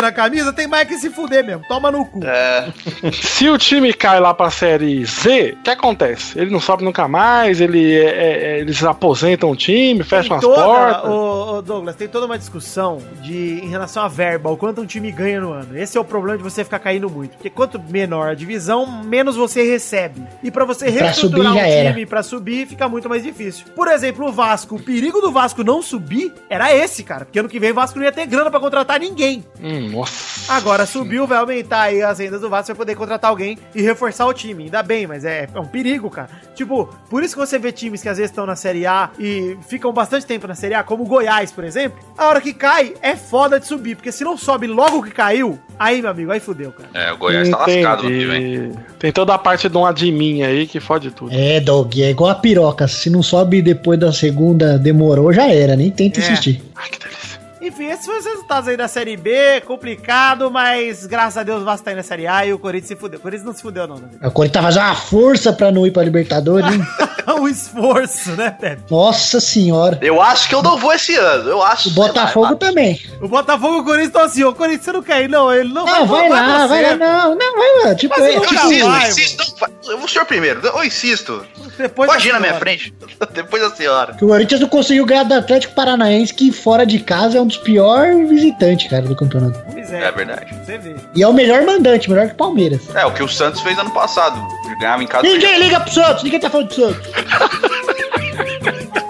na camisa, tem mais que se fuder mesmo. Toma no cu. É. Se o time cai lá pra série Z, o que acontece? Ele não sobe nunca mais, ele, é- é- eles aposentam o time, fecham as toda, portas. ô, ô, Douglas, tem toda uma discussão de, em relação à verba, o quanto um time ganha no ano. Esse é o problema de você ficar caindo muito. Porque quanto menor a divisão, menos você recebe. E pra você Pra reestruturar subir, já um time pra subir, fica muito mais difícil. Por exemplo, o Vasco, o perigo do Vasco não subir era esse, cara. Porque ano que vem o Vasco não ia ter grana pra contratar ninguém. Hum, nossa. Agora subiu, vai aumentar aí as rendas do Vasco, vai poder contratar alguém e reforçar o time. Ainda bem, mas é, é um perigo, cara. Tipo, por isso que você vê times que às vezes estão na Série A e ficam bastante tempo na Série A, como o Goiás, por exemplo. A hora que cai, é foda de subir, porque se não sobe logo que caiu, aí, meu amigo, aí fudeu, cara. É, o Goiás tá lascado no que vem. Entendi. Tem toda a parte de um admin aí que fode tudo. É, Dog, é igual a piroca. Se não sobe depois da segunda, demorou, já era. Nem tenta É. insistir. Ai, que delícia. Enfim, esses foram os resultados aí da Série B, complicado, mas graças a Deus o Vasco tá aí na Série A e o Corinthians se fudeu. O Corinthians não se fudeu, não, né? O Corinthians tá fazendo uma força pra não ir pra Libertadores, hein? É <laughs> um esforço, né, Pepe? Nossa senhora. Eu acho que eu não vou esse ano. Eu acho. O Botafogo também. O Botafogo e o Corinthians estão assim, o Corinthians você não quer ir, não, ele não, Não, vai lá, vai lá. você. Não, não, vai lá. Tipo, Mas é, Eu tipo, vai, insisto, vai, eu insisto. Não, vai. Eu vou o senhor primeiro. Eu insisto. Depois Pode ir da na minha frente. <laughs> Depois da senhora. que o Corinthians não conseguiu ganhar do Atlético Paranaense, que fora de casa é um dos piores visitantes, cara, do campeonato. Pois É verdade. Você vê. E é o melhor mandante, melhor que o Palmeiras. É, o que o Santos fez ano passado. Ganhava em casa. Ninguém liga pro Santos, ninguém tá falando do Santos. <laughs>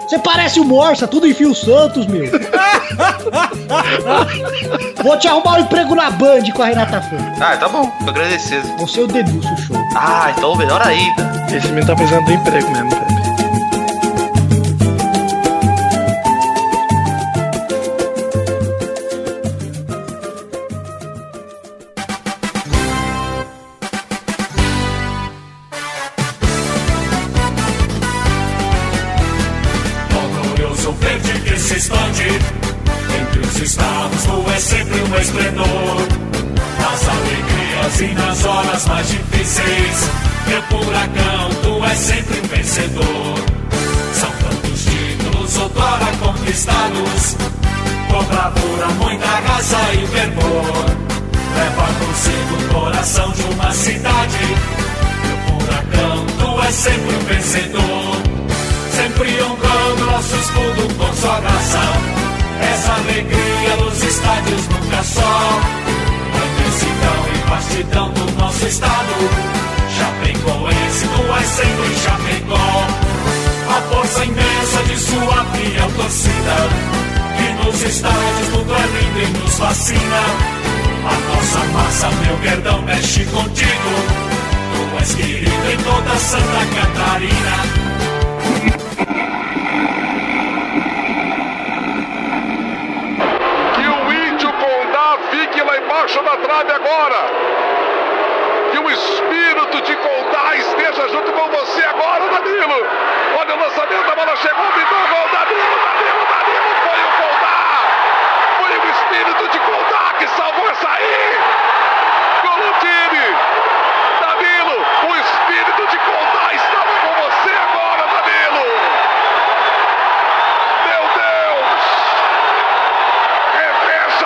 Você parece o Morsa, tudo enfia o Santos, meu. Vou te arrumar um emprego na Band com a Renata Fã. Ah, tá bom. Tô agradecido. Você é o Denilson Show. Ah, então melhor ainda. Esse menino tá precisando do emprego mesmo, velho. Conquistados, com bravura, muita raça e fervor. Leva consigo o coração de uma cidade, meu furacão, tu és sempre um vencedor sempre honrando nosso escudo com sua graça. Essa alegria nos estádios nunca só. Imensidão e vastidão do nosso estado. Chapecoense, tu és sempre Chapecó. A força imensa de sua fiel torcida. Que nos estádios tudo é lindo e nos fascina. A nossa massa, meu perdão, mexe contigo. Tu és querido em toda Santa Catarina. Que o índio Condá fique lá embaixo da trave agora. O espírito de Condá esteja junto com você agora, Danilo. Olha o lançamento, a bola chegou, pintou o gol, Danilo, Danilo, Danilo. Foi o Condá. Foi o espírito de Condá que salvou essa aí. Time. Danilo, o espírito de Condá estava com você agora, Danilo. Meu Deus. Revela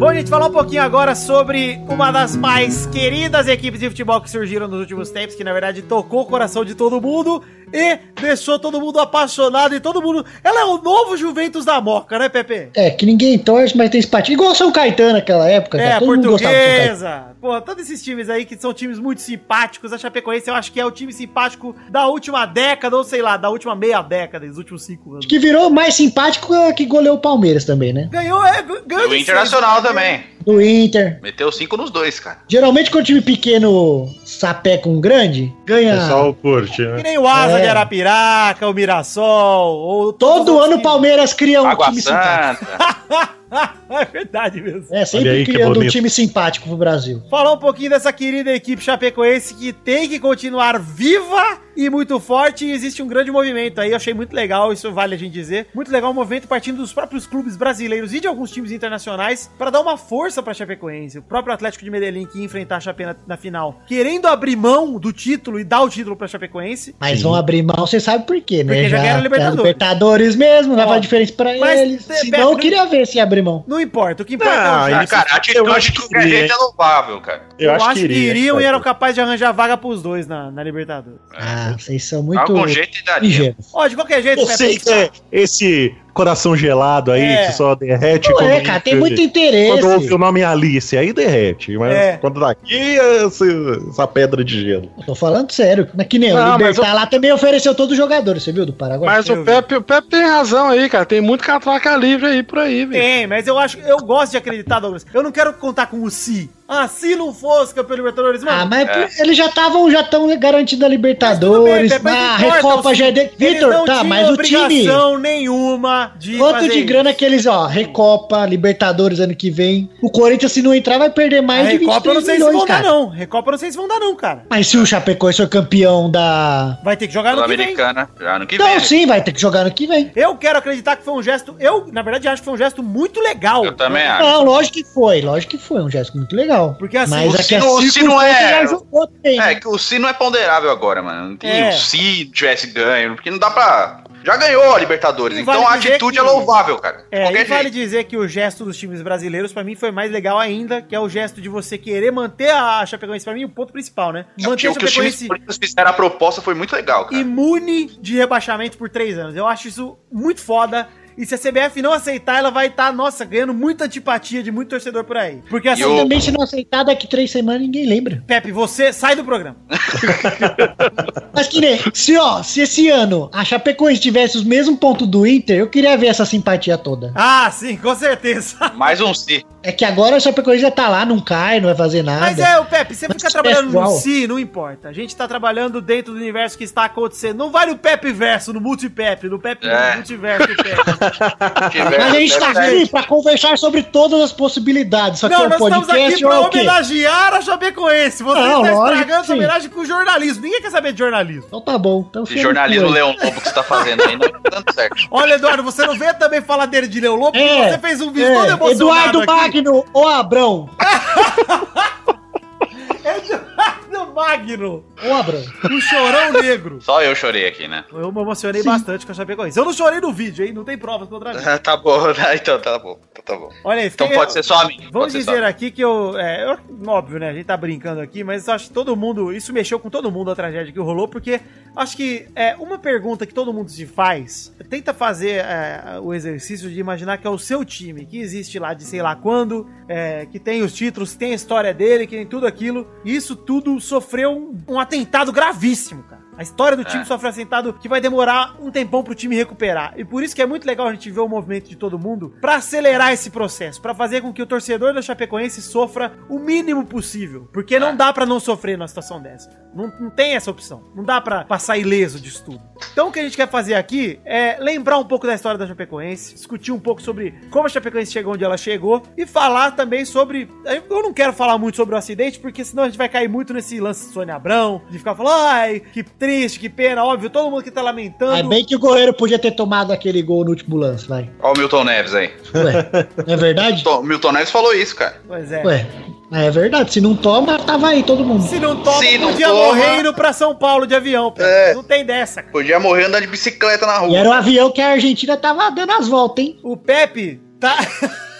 Bom, gente, falar um pouquinho agora sobre uma das mais queridas equipes de futebol que surgiram nos últimos tempos, que na verdade tocou o coração de todo mundo e deixou todo mundo apaixonado e todo mundo. Ela é o novo Juventus da Moca, né, Pepe? É, que ninguém torce, mas tem simpatia. Igual o São Caetano naquela época. É, cara. Todo portuguesa. Pô, todos esses times aí que são times muito simpáticos. A Chapecoense eu acho que é o time simpático da última década, ou sei lá, da última meia década, dos últimos cinco anos. Que virou mais simpático que goleou o Palmeiras também, né? Ganhou, é, ganhou E o Internacional né? Também. Do Inter. Meteu cinco nos dois, cara. Geralmente quando o time pequeno sapeca um grande, O ganha. pessoal curte, Que né? nem o Asa É. de Arapiraca, o Mirassol, ou Todo ano o. Palmeiras cria um Água time simpático. Santa. <laughs> é verdade mesmo. É, sempre aí que criando um time simpático pro Brasil. Falar um pouquinho dessa querida equipe chapecoense que tem que continuar viva e muito forte. E existe um grande movimento aí, eu achei muito legal, isso vale a gente dizer. Muito legal o movimento partindo dos próprios clubes brasileiros e de alguns times internacionais para dar uma força pra Chapecoense. O próprio Atlético de Medellín que ia enfrentar a Chape na, na final, querendo abrir mão do título e dar o título pra Chapecoense. Mas vão abrir mão, você sabe por quê, né? Porque já ganharam a Libertadores. Libertadores mesmo, vai Ó, fazer diferença pra mas, eles. Se não, eu não- queria ver se abrir mão. Não importa, o que importa Não, é o Ah, jogo. cara, a eu atitude acho que qualquer jeito é louvável, cara. Eu, acho, que, iria, iriam e eram capazes de arranjar vaga pros dois na, na Libertadores. Ah, vocês são muito Algum jeito daria. ingênuos. Ó, de qualquer jeito, Eu sei Pepe, que é esse coração gelado aí, É. que só derrete Não quando, é, cara, tem muito quando interesse. ouve o nome Alice, aí derrete. Mas É. quando daqui é essa, essa pedra de gelo. Eu tô falando sério. Mas que nem Não, o Libertar lá também ofereceu todos os jogadores, você viu, do Paraguai? Mas eu o. Pepe, o Pepe tem razão aí, cara. Tem muito catraca livre aí por aí, velho. Tem, mas eu acho eu gosto de acreditar, Douglas. Eu não quero contar com o si. Ah, se não fosse campeão Libertadores, mano. Ah, mas É. eles já estavam já estão garantindo a bem, Libertadores. Pepe, mas a não importa, Recopa já é de... Vitor, não tá, mas o time. obrigação nenhuma de Quanto fazer de isso. grana que eles, ó, Recopa, Libertadores ano que vem. O Corinthians, se não entrar, vai perder A mais de Recopa eu não 23 sei se milhões, vão dar, cara. não. Recopa eu não sei se vão dar, não, cara. Mas se o Chapecoense for campeão da. Vai ter que jogar no que vem. Sul-Americana. Já no que Então, vem. sim, vai ter que jogar no que vem. Eu quero acreditar que foi um gesto. Eu, na verdade, acho que foi um gesto muito legal. Eu também acho. Não, lógico que foi, lógico que foi. Um gesto muito legal. Porque assim, Mas o aqui a Sino- o Sino é- jogou É, né? que o Si não é ponderável agora, mano. Não tem É. o Si tivesse ganho, porque não dá pra. Já ganhou a Libertadores, E então vale a atitude que- é louvável, cara. É, e vale jeito. dizer que o gesto dos times brasileiros, pra mim, foi mais legal ainda, que é o gesto de você querer manter a Chapecoense, pra mim, o ponto principal, né? É, Manter o que os times fizeram a proposta foi muito legal, cara. imune de rebaixamento por três anos. Eu acho isso muito foda. E se a CBF não aceitar, ela vai estar, nossa, ganhando muita antipatia de muito torcedor por aí. Porque assim, E o- Também, se não aceitar, daqui três semanas ninguém lembra. Pepe, você sai do programa. <laughs> Mas que nem, se ó, se esse ano a Chapecoense tivesse os mesmos pontos do Inter, eu queria ver essa simpatia toda. Ah, sim, com certeza. Mais um Si. É que agora a Chapecoense já tá lá, não cai, não vai fazer nada. Mas é, o Pepe, você Mas fica se trabalhando no si, não importa. A gente tá trabalhando dentro do universo que está acontecendo. Não vale o Pepe verso, no multipepe, no Pepe É. no multiverso do Pepe. <laughs> Mas a gente tá aqui pra conversar sobre todas as possibilidades. Só que é Não, um nós estamos aqui podcast pra é o quê? homenagear a Chapecoense. Você Não, está estragando essa homenagem com jornalismo. Ninguém quer saber de jornalismo. Então tá bom. Então fica jornalismo. Leão Lobo que você tá fazendo aí não tá dando certo. Olha, Eduardo, você não vê também falar dele de Leão Lobo? porque É, você fez um vídeo é, todo emocionado Eduardo aqui. Magno, ô Abrão. <laughs> Eduardo Magno, Abrão. o chorão negro. Só eu chorei aqui, né? Eu me emocionei bastante com a Chapecoense. Eu não chorei no vídeo, hein? Não tem provas contra mim. <laughs> tá bom, né? então tá bom. Então tá bom. Olha aí, Então pode ser só a mim. Vamos dizer aqui que eu, é, eu- Óbvio, né? A gente tá brincando aqui, mas eu acho que todo mundo. Isso mexeu com todo mundo a tragédia que rolou, porque acho que é uma pergunta que todo mundo se faz. Tenta fazer é, o exercício de imaginar que é o seu time, que existe lá de sei lá quando, é, que tem os títulos, que tem a história dele, que tem tudo aquilo. E isso tudo sofreu um, um atentado gravíssimo, cara. A história do time É. sofre atentado que vai demorar um tempão pro time recuperar. E por isso que é muito legal a gente ver o movimento de todo mundo pra acelerar esse processo, pra fazer com que o torcedor da Chapecoense sofra o mínimo possível. Porque não dá pra não sofrer numa situação dessa. Não, não tem essa opção. Não dá pra passar ileso disso tudo. Então o que a gente quer fazer aqui é lembrar um pouco da história da Chapecoense, discutir um pouco sobre como a Chapecoense chegou onde ela chegou e falar também sobre. Eu não quero falar muito sobre o acidente, porque senão a gente vai cair muito nesse lance de Sônia Abrão, de ficar falando, ai, que triste, que pena, óbvio, todo mundo que tá lamentando. É bem que o goleiro podia ter tomado aquele gol no último lance, vai. Ó o Milton Neves aí. Ué, não é verdade? Milton- Milton Neves falou isso, cara. Pois é. Ué, é verdade. Se não toma, tava aí todo mundo. Se não toma, Se não podia toma- morrer indo pra São Paulo de avião. É. Não tem dessa. cara. Podia morrer andando de bicicleta na E rua. era o avião que a Argentina tava dando as voltas, hein? O Pepe tá. <laughs>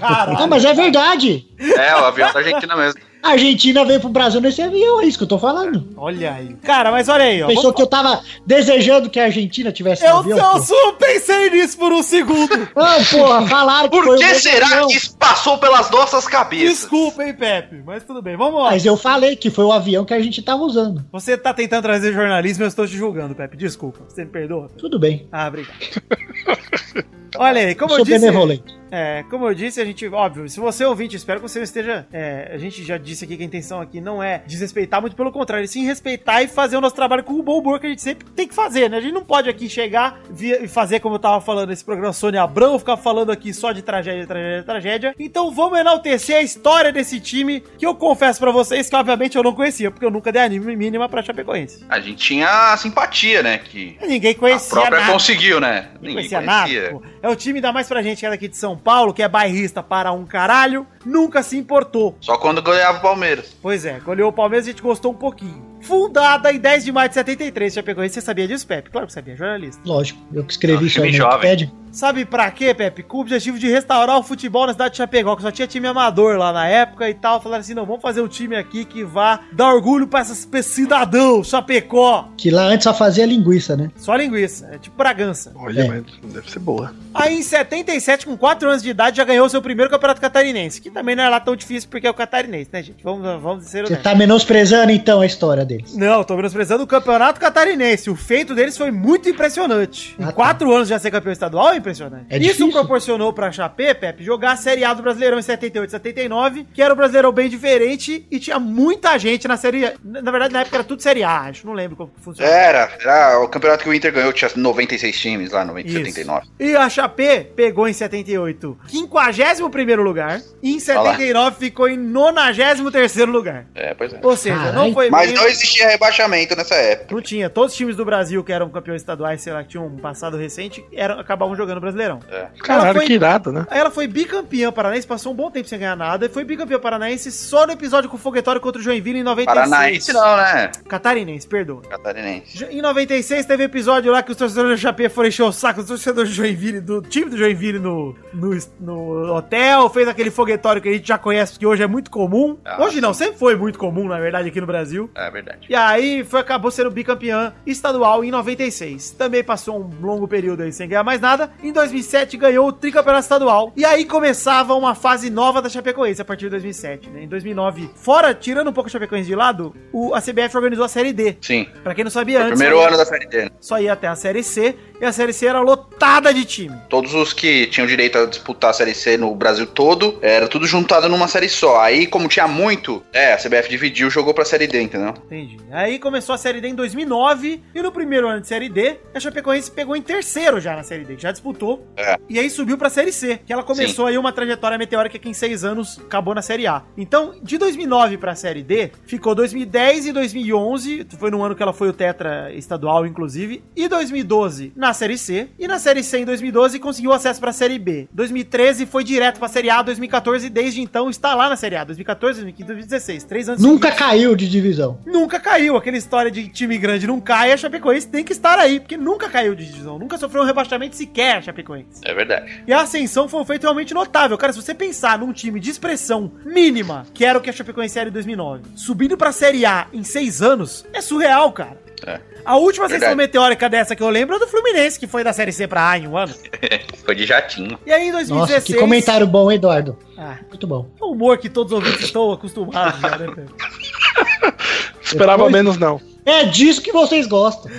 Ah, mas é verdade. É, o avião da Argentina mesmo. A Argentina veio pro Brasil nesse avião, é isso que eu tô falando. Olha aí. Cara, mas olha aí, ó. Pensou vamos- que eu tava desejando que a Argentina tivesse um Eu, avião? eu só pensei nisso por um segundo. <laughs> Ah, porra, falaram que Por que será avião. que isso passou pelas nossas cabeças? Desculpa, hein, Pepe. Mas tudo bem, vamos lá. Mas eu falei que foi o avião que a gente tava usando. Você tá tentando trazer jornalismo e eu estou te julgando, Pepe. Desculpa. Você me perdoa? Tudo bem. Ah, obrigado. <laughs> Olha aí, como Eu eu, disse. benevolente. É, como eu disse, a gente, óbvio, se você é ouvinte, espero que você não esteja. é, a gente já disse aqui que a intenção aqui não é desrespeitar, muito pelo contrário, e sim respeitar e fazer o nosso trabalho com o bom humor que a gente sempre tem que fazer, né? A gente não pode aqui chegar e fazer, como eu tava falando nesse programa Sônia Abrão, ficar falando aqui só de tragédia, tragédia, tragédia. Então vamos enaltecer a história desse time, que eu confesso pra vocês que, obviamente, eu não conhecia, porque eu nunca dei anime mínima pra Chapecoense. A gente tinha a simpatia, né? Que Ninguém a conhecia própria nada. conseguiu, né? Ninguém Ninguém conhecia nada. conhecia. pô. É o time dá mais pra gente que é daqui de São Paulo, que é bairrista para um caralho, nunca se importou. Só quando goleava o Palmeiras. Pois é, goleou o Palmeiras e a gente gostou um pouquinho. Fundada em 10 de maio de 73, Chapecoense. Você sabia disso, Pepe? Claro que sabia, jornalista. Lógico, eu que escrevi É isso aí jovem. Sabe pra quê, Pepe? Com o objetivo de restaurar o futebol na cidade de Chapecó, que só tinha time amador lá na época e tal. Falaram assim, não, vamos fazer um time aqui que vá dar orgulho pra esses cidadão, Chapecó. Que lá antes só fazia linguiça, né? Só linguiça, é tipo Bragança. Olha, É. mas deve ser boa. Aí em 77, com 4 anos de idade, já ganhou seu primeiro campeonato catarinense. Que também não é lá tão difícil porque é o catarinense, né, gente? Vamos, vamos ser Você honestos. tá menosprezando então a história deles. Não, tô menosprezando o campeonato catarinense. O feito deles foi muito impressionante. Em Ah, tá. 4 anos já ser campeão estadual é impressionante. É Isso difícil. proporcionou pra Chapé, Pepe, jogar a Série A do Brasileirão em 78 79, que era um Brasileirão bem diferente e tinha muita gente na Série A. Na verdade, na época era tudo Série A, acho. Não lembro como funcionava. Era, era o campeonato que o Inter ganhou, tinha 96 times lá no Isso. 79. E a Chapé pegou em 78 51 lugar e em 79 ficou em 93 lugar. É, pois é. Ou seja, não foi Mas bem- não existia rebaixamento nessa época. Não tinha. Todos os times do Brasil que eram campeões estaduais, sei lá, que tinham um passado recente, eram, acabavam jogando Brasileirão. É. Caralho, foi- que irado, né? Ela foi bicampeã paranaense, passou um bom tempo sem ganhar nada, e foi bicampeã paranaense só no episódio com o Foguetório contra o Joinville em 96. Paranaense não, né? Catarinense, perdoa. Catarinense. Em 96 teve episódio lá que os torcedores do Chapé foram encher o saco dos torcedores do Joinville, do time do Joinville no, no, no hotel, fez aquele foguetório que a gente já conhece, que hoje é muito comum. Ah, hoje não, sempre foi muito comum, na verdade, aqui no Brasil. É verdade. E aí foi, acabou sendo bicampeã estadual em 96. Também passou um longo período aí sem ganhar mais nada. Em 2007 ganhou o tricampeonato estadual. E aí começava uma fase nova da Chapecoense a partir de 2007, né? Em 2009, fora, tirando um pouco a Chapecoense de lado, o, a CBF organizou a Série D. Sim. Pra quem não sabia Foi antes, primeiro ano da Série D. né? só ia até a Série C. E a Série C era lotada de time. Todos os que tinham direito a disputar a Série C no Brasil todo, era tudo juntado numa série só. Aí, como tinha muito, é, a CBF dividiu e jogou pra Série D, entendeu? Entendi. Aí começou a Série D em 2009 e no primeiro ano de Série D, a Chapecoense pegou em terceiro já na Série D, já disputou. É. E aí subiu pra Série C, que ela começou aí uma trajetória meteórica que em seis anos acabou na Série A. Então, de 2009 pra Série D, ficou 2010 e 2011, foi no ano que ela foi o tetra estadual, inclusive, e 2012 na Série C, e na Série C em 2012 conseguiu acesso pra Série B. 2013 foi direto pra Série A, 2014 desde então está lá na Série A, 2014, 2015, 2016, três anos Nunca seguidos. caiu de divisão. Nunca caiu. Aquela história de time grande não cai, a Chapecoense tem que estar aí, porque nunca caiu de divisão, nunca sofreu um rebaixamento sequer a Chapecoense. É verdade. E a ascensão foi um feito realmente notável. Cara, se você pensar num time de expressão mínima, que era o que a Chapecoense era em 2009, subindo pra Série A em seis anos, é surreal, cara. É. A última Verdade. meteórica dessa que eu lembro é do Fluminense, que foi da Série C pra A em um ano. <laughs> Foi de jatinho. E aí em Nossa, 2016... que comentário bom, hein, Eduardo. Ah, Muito bom. é o humor que todos os ouvintes estão acostumados já, né, Pedro? <laughs> Esperava Depois- menos, não. É disso que vocês gostam.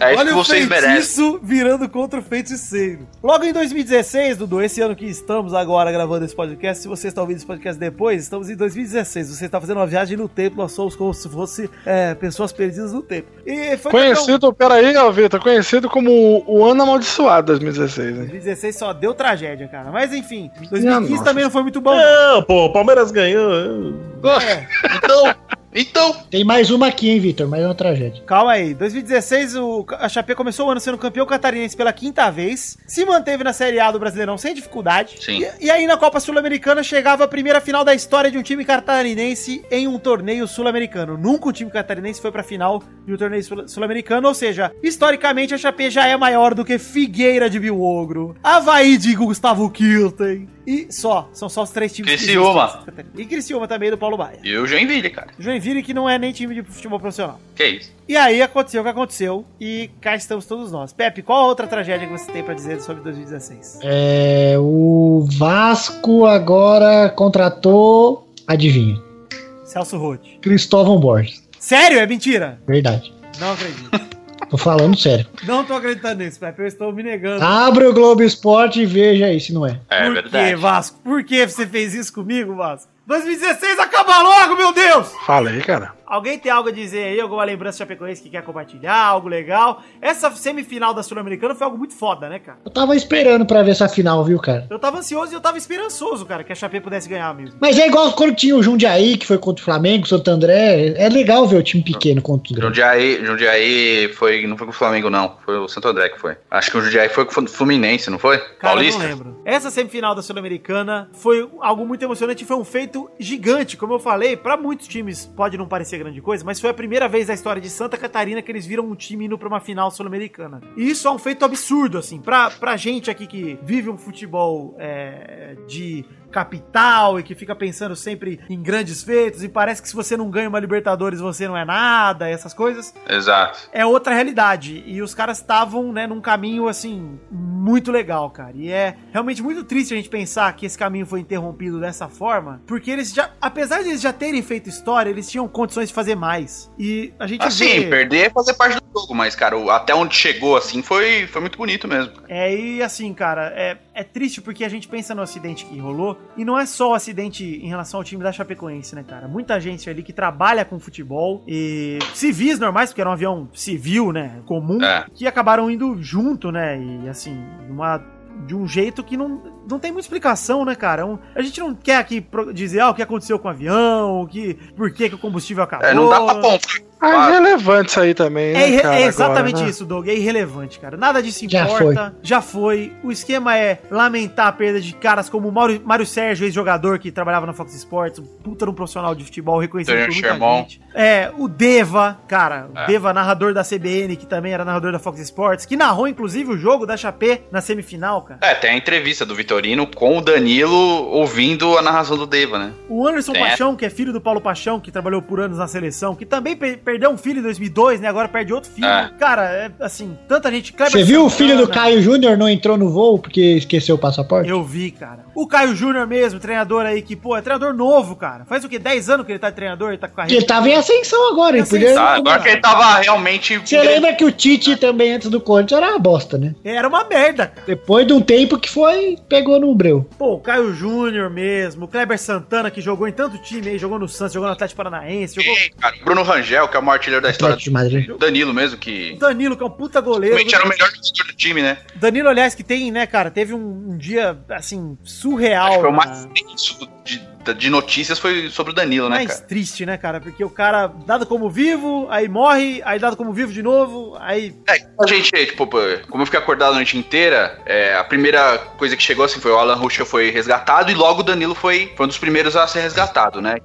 É isso Olha que o vocês merecem. feitiço virando contra o feiticeiro. Logo em 2016, Dudu, esse ano que estamos agora gravando esse podcast, se você está ouvindo esse podcast depois, estamos em 2016. Você está fazendo uma viagem no tempo, nós somos como se fosse é, pessoas perdidas no tempo. E foi Conhecido, peraí, ó, Vitor, conhecido como o ano amaldiçoado 2016, hein? 2016 só deu tragédia, cara. Mas enfim, 2015 nossa. também não foi muito bom. não. Não, pô, o Palmeiras ganhou. É. Então, Então, Tem mais uma aqui, hein, Vitor? Mais uma tragédia. Calma aí. 2016, o, a Chape começou o ano sendo campeão catarinense pela quinta vez, se manteve na Série A do Brasileirão sem dificuldade. Sim. E, e aí na Copa Sul-Americana chegava a primeira final da história de um time catarinense em um torneio sul-americano. Nunca um time catarinense foi pra final de um torneio sul- sul-americano, ou seja, historicamente a Chape já é maior do que Figueira de Bilogro, Havaí de Gustavo Kilten. E só, são só os três times Criciúma. existem. E Criciúma também do Paulo Baia. e o Joinville, cara. Joinville que não é nem time de futebol profissional. Que isso? E aí aconteceu o que aconteceu e cá estamos todos nós. Pepe, qual a outra tragédia que você tem pra dizer sobre 2016? É, o Vasco agora contratou. Adivinha? Celso Roth. Cristóvão Borges. Sério? É mentira? Verdade. Não acredito. Tô falando sério. não tô acreditando nisso, Pepe. Eu estou me negando. Abre o Globo Esporte e veja aí se não é. É Por verdade. que, Vasco? Por que você fez isso comigo, Vasco? 2016 acaba logo, meu Deus! Falei, cara. Alguém tem algo a dizer aí? Alguma lembrança de Chapecoense que quer compartilhar? Algo legal? Essa semifinal da Sul-Americana foi algo muito foda, né, cara? Eu tava esperando pra ver essa final, viu, cara? Eu tava ansioso e eu tava esperançoso, cara, que a Chape pudesse ganhar mesmo. Mas é igual quando tinha o Jundiaí, que foi contra o Flamengo, o Santo André. É legal ver o time pequeno contra grandes. Jundiaí, Jundiaí foi, não foi com o Flamengo, não. Foi o Santo André que foi. Acho que o Jundiaí foi com o Fluminense, não foi? Cara, Paulista? eu não lembro. Essa semifinal da Sul-Americana foi algo muito emocionante, foi um feito gigante. Como eu falei, pra muitos times pode não parecer grande coisa, mas foi a primeira vez na história de Santa Catarina que eles viram um time indo pra uma final sul-americana. E isso é um feito absurdo, assim. Pra, pra gente aqui que vive um futebol é, de capital e que fica pensando sempre em grandes feitos e parece que se você não ganha uma Libertadores você não é nada, essas coisas Exato. é outra realidade. E os caras estavam, né, num caminho, assim, muito legal, cara. E é realmente muito triste a gente pensar que esse caminho foi interrompido dessa forma, porque eles já, apesar de eles já terem feito história, eles tinham condições de fazer mais. E a gente Assim, vê... perder é fazer parte do jogo, mas, cara, até onde chegou, assim, foi, foi muito bonito mesmo. É, e assim, cara, é, é triste porque a gente pensa no acidente que rolou, e não é só o acidente em relação ao time da Chapecoense, né, cara? Muita gente ali que trabalha com futebol, e civis normais, porque era um avião civil, né, comum, É. que acabaram indo junto, né, e assim, uma, de um jeito que não, não tem muita explicação, né, cara? Um- a gente não quer aqui dizer, ah, o que aconteceu com o avião, o que, por que, que o combustível acabou. É, não dá pra apontar. Ah, é relevante isso aí também, É, né, irre- cara, é exatamente agora, né? isso, Doug. É irrelevante, cara. Nada disso Já importa. Já foi. O esquema é lamentar a perda de caras como o Mário, Mário Sérgio, ex-jogador que trabalhava na Fox Sports, um puta um profissional de futebol reconhecido Daniel por muita Sherman. gente. É, o Deva, cara. O É. Deva, narrador da CBN, que também era narrador da Fox Sports, que narrou, inclusive, o jogo da Chapé na semifinal, cara. É, tem a entrevista do Vitorino com o Danilo ouvindo a narração do Deva, né? O Anderson É. Paixão, que é filho do Paulo Paixão, que trabalhou por anos na seleção, que também pe- perdeu um filho em 2002, né? Agora perde outro filho. É. Cara, é assim, tanta gente... Kleber Você viu o filho do Santana, Caio Júnior não entrou no voo porque esqueceu o passaporte? Eu vi, cara. O Caio Júnior mesmo, treinador aí, que, pô, é treinador novo, cara. Faz o quê? 10 anos que ele tá de treinador, ele tá com Porque ele tava em ascensão agora, ele Ascensão. podia. Tá, agora que ele tava realmente. Você lembra que o Tite também antes do Corinthians era uma bosta, né? Era uma merda, cara. Depois de um tempo que foi, pegou no breu. Pô, o Caio Júnior mesmo, o Kleber Santana, que jogou em tanto time aí, jogou no Santos, jogou no Atlético Paranaense, jogou Sim, cara, o Bruno Rangel, que é o maior artilheiro da história. De Madrid. O Danilo mesmo, que. o Danilo, que é um puta goleiro. Realmente era o melhor jogador do time, né? Danilo, aliás, que tem, né, cara, teve um, um dia, assim, surreal. Acho que foi o mais tenso de, de notícias foi sobre o Danilo, né, mais cara? triste, né, cara? Porque o cara, dado como vivo, aí morre, aí dado como vivo de novo, aí É, a gente, tipo, como eu fiquei acordado a noite inteira, é, a primeira coisa que chegou assim foi o Alan Ruschel foi resgatado e logo o Danilo foi, foi um dos primeiros a ser resgatado, né?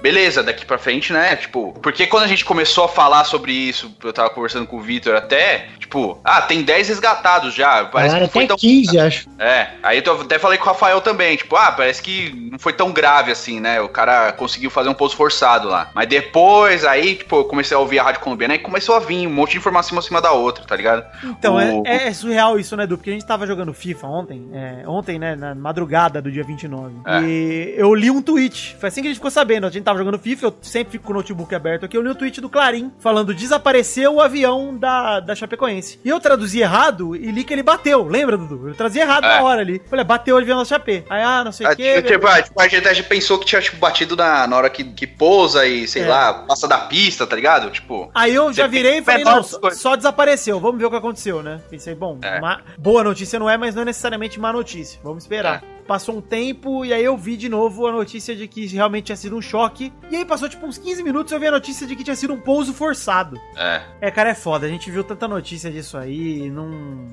Beleza, daqui pra frente, né? Tipo, porque quando a gente começou a falar sobre isso, eu tava conversando com o Vitor até, tipo, ah, tem 10 resgatados já, parece Falaram que não foi até tão 15, <laughs> acho. É, aí eu até falei com o Rafael também, tipo, ah, parece que não foi tão grave assim, né? O cara conseguiu fazer um pouso forçado lá. Mas depois, aí, tipo, eu comecei a ouvir a Rádio Colombiana e começou a vir um monte de informação acima da outra, tá ligado? Então, O- é, é surreal isso, né, Du? Porque a gente tava jogando FIFA ontem, é, ontem, né, na madrugada do dia 29. É. E eu li um tweet, foi assim que a gente ficou sabendo. A gente tava jogando FIFA, eu sempre fico com o notebook aberto aqui, eu li um tweet do Clarim, falando desapareceu o avião da, da Chapecoense. E eu traduzi errado e li que ele bateu, lembra, Dudu? Eu trazia errado É. na hora ali. Falei, bateu o avião da Chape. Aí, ah, não sei o Ah, quê. tipo, tipo, a que ele pensou que tinha, tipo, batido na, na hora que, que pousa e, sei É. lá, passa da pista, tá ligado? Tipo. Aí eu já virei e falei, não, só, só desapareceu, vamos ver o que aconteceu, né? Pensei, bom, É. má- boa notícia não é, mas não é necessariamente má notícia, vamos esperar. Passou um tempo e aí eu vi de novo a notícia de que realmente tinha sido um choque. E aí passou tipo uns 15 minutos e eu vi a notícia de que tinha sido um pouso forçado. É. É, cara, é foda. A gente viu tanta notícia disso aí, não.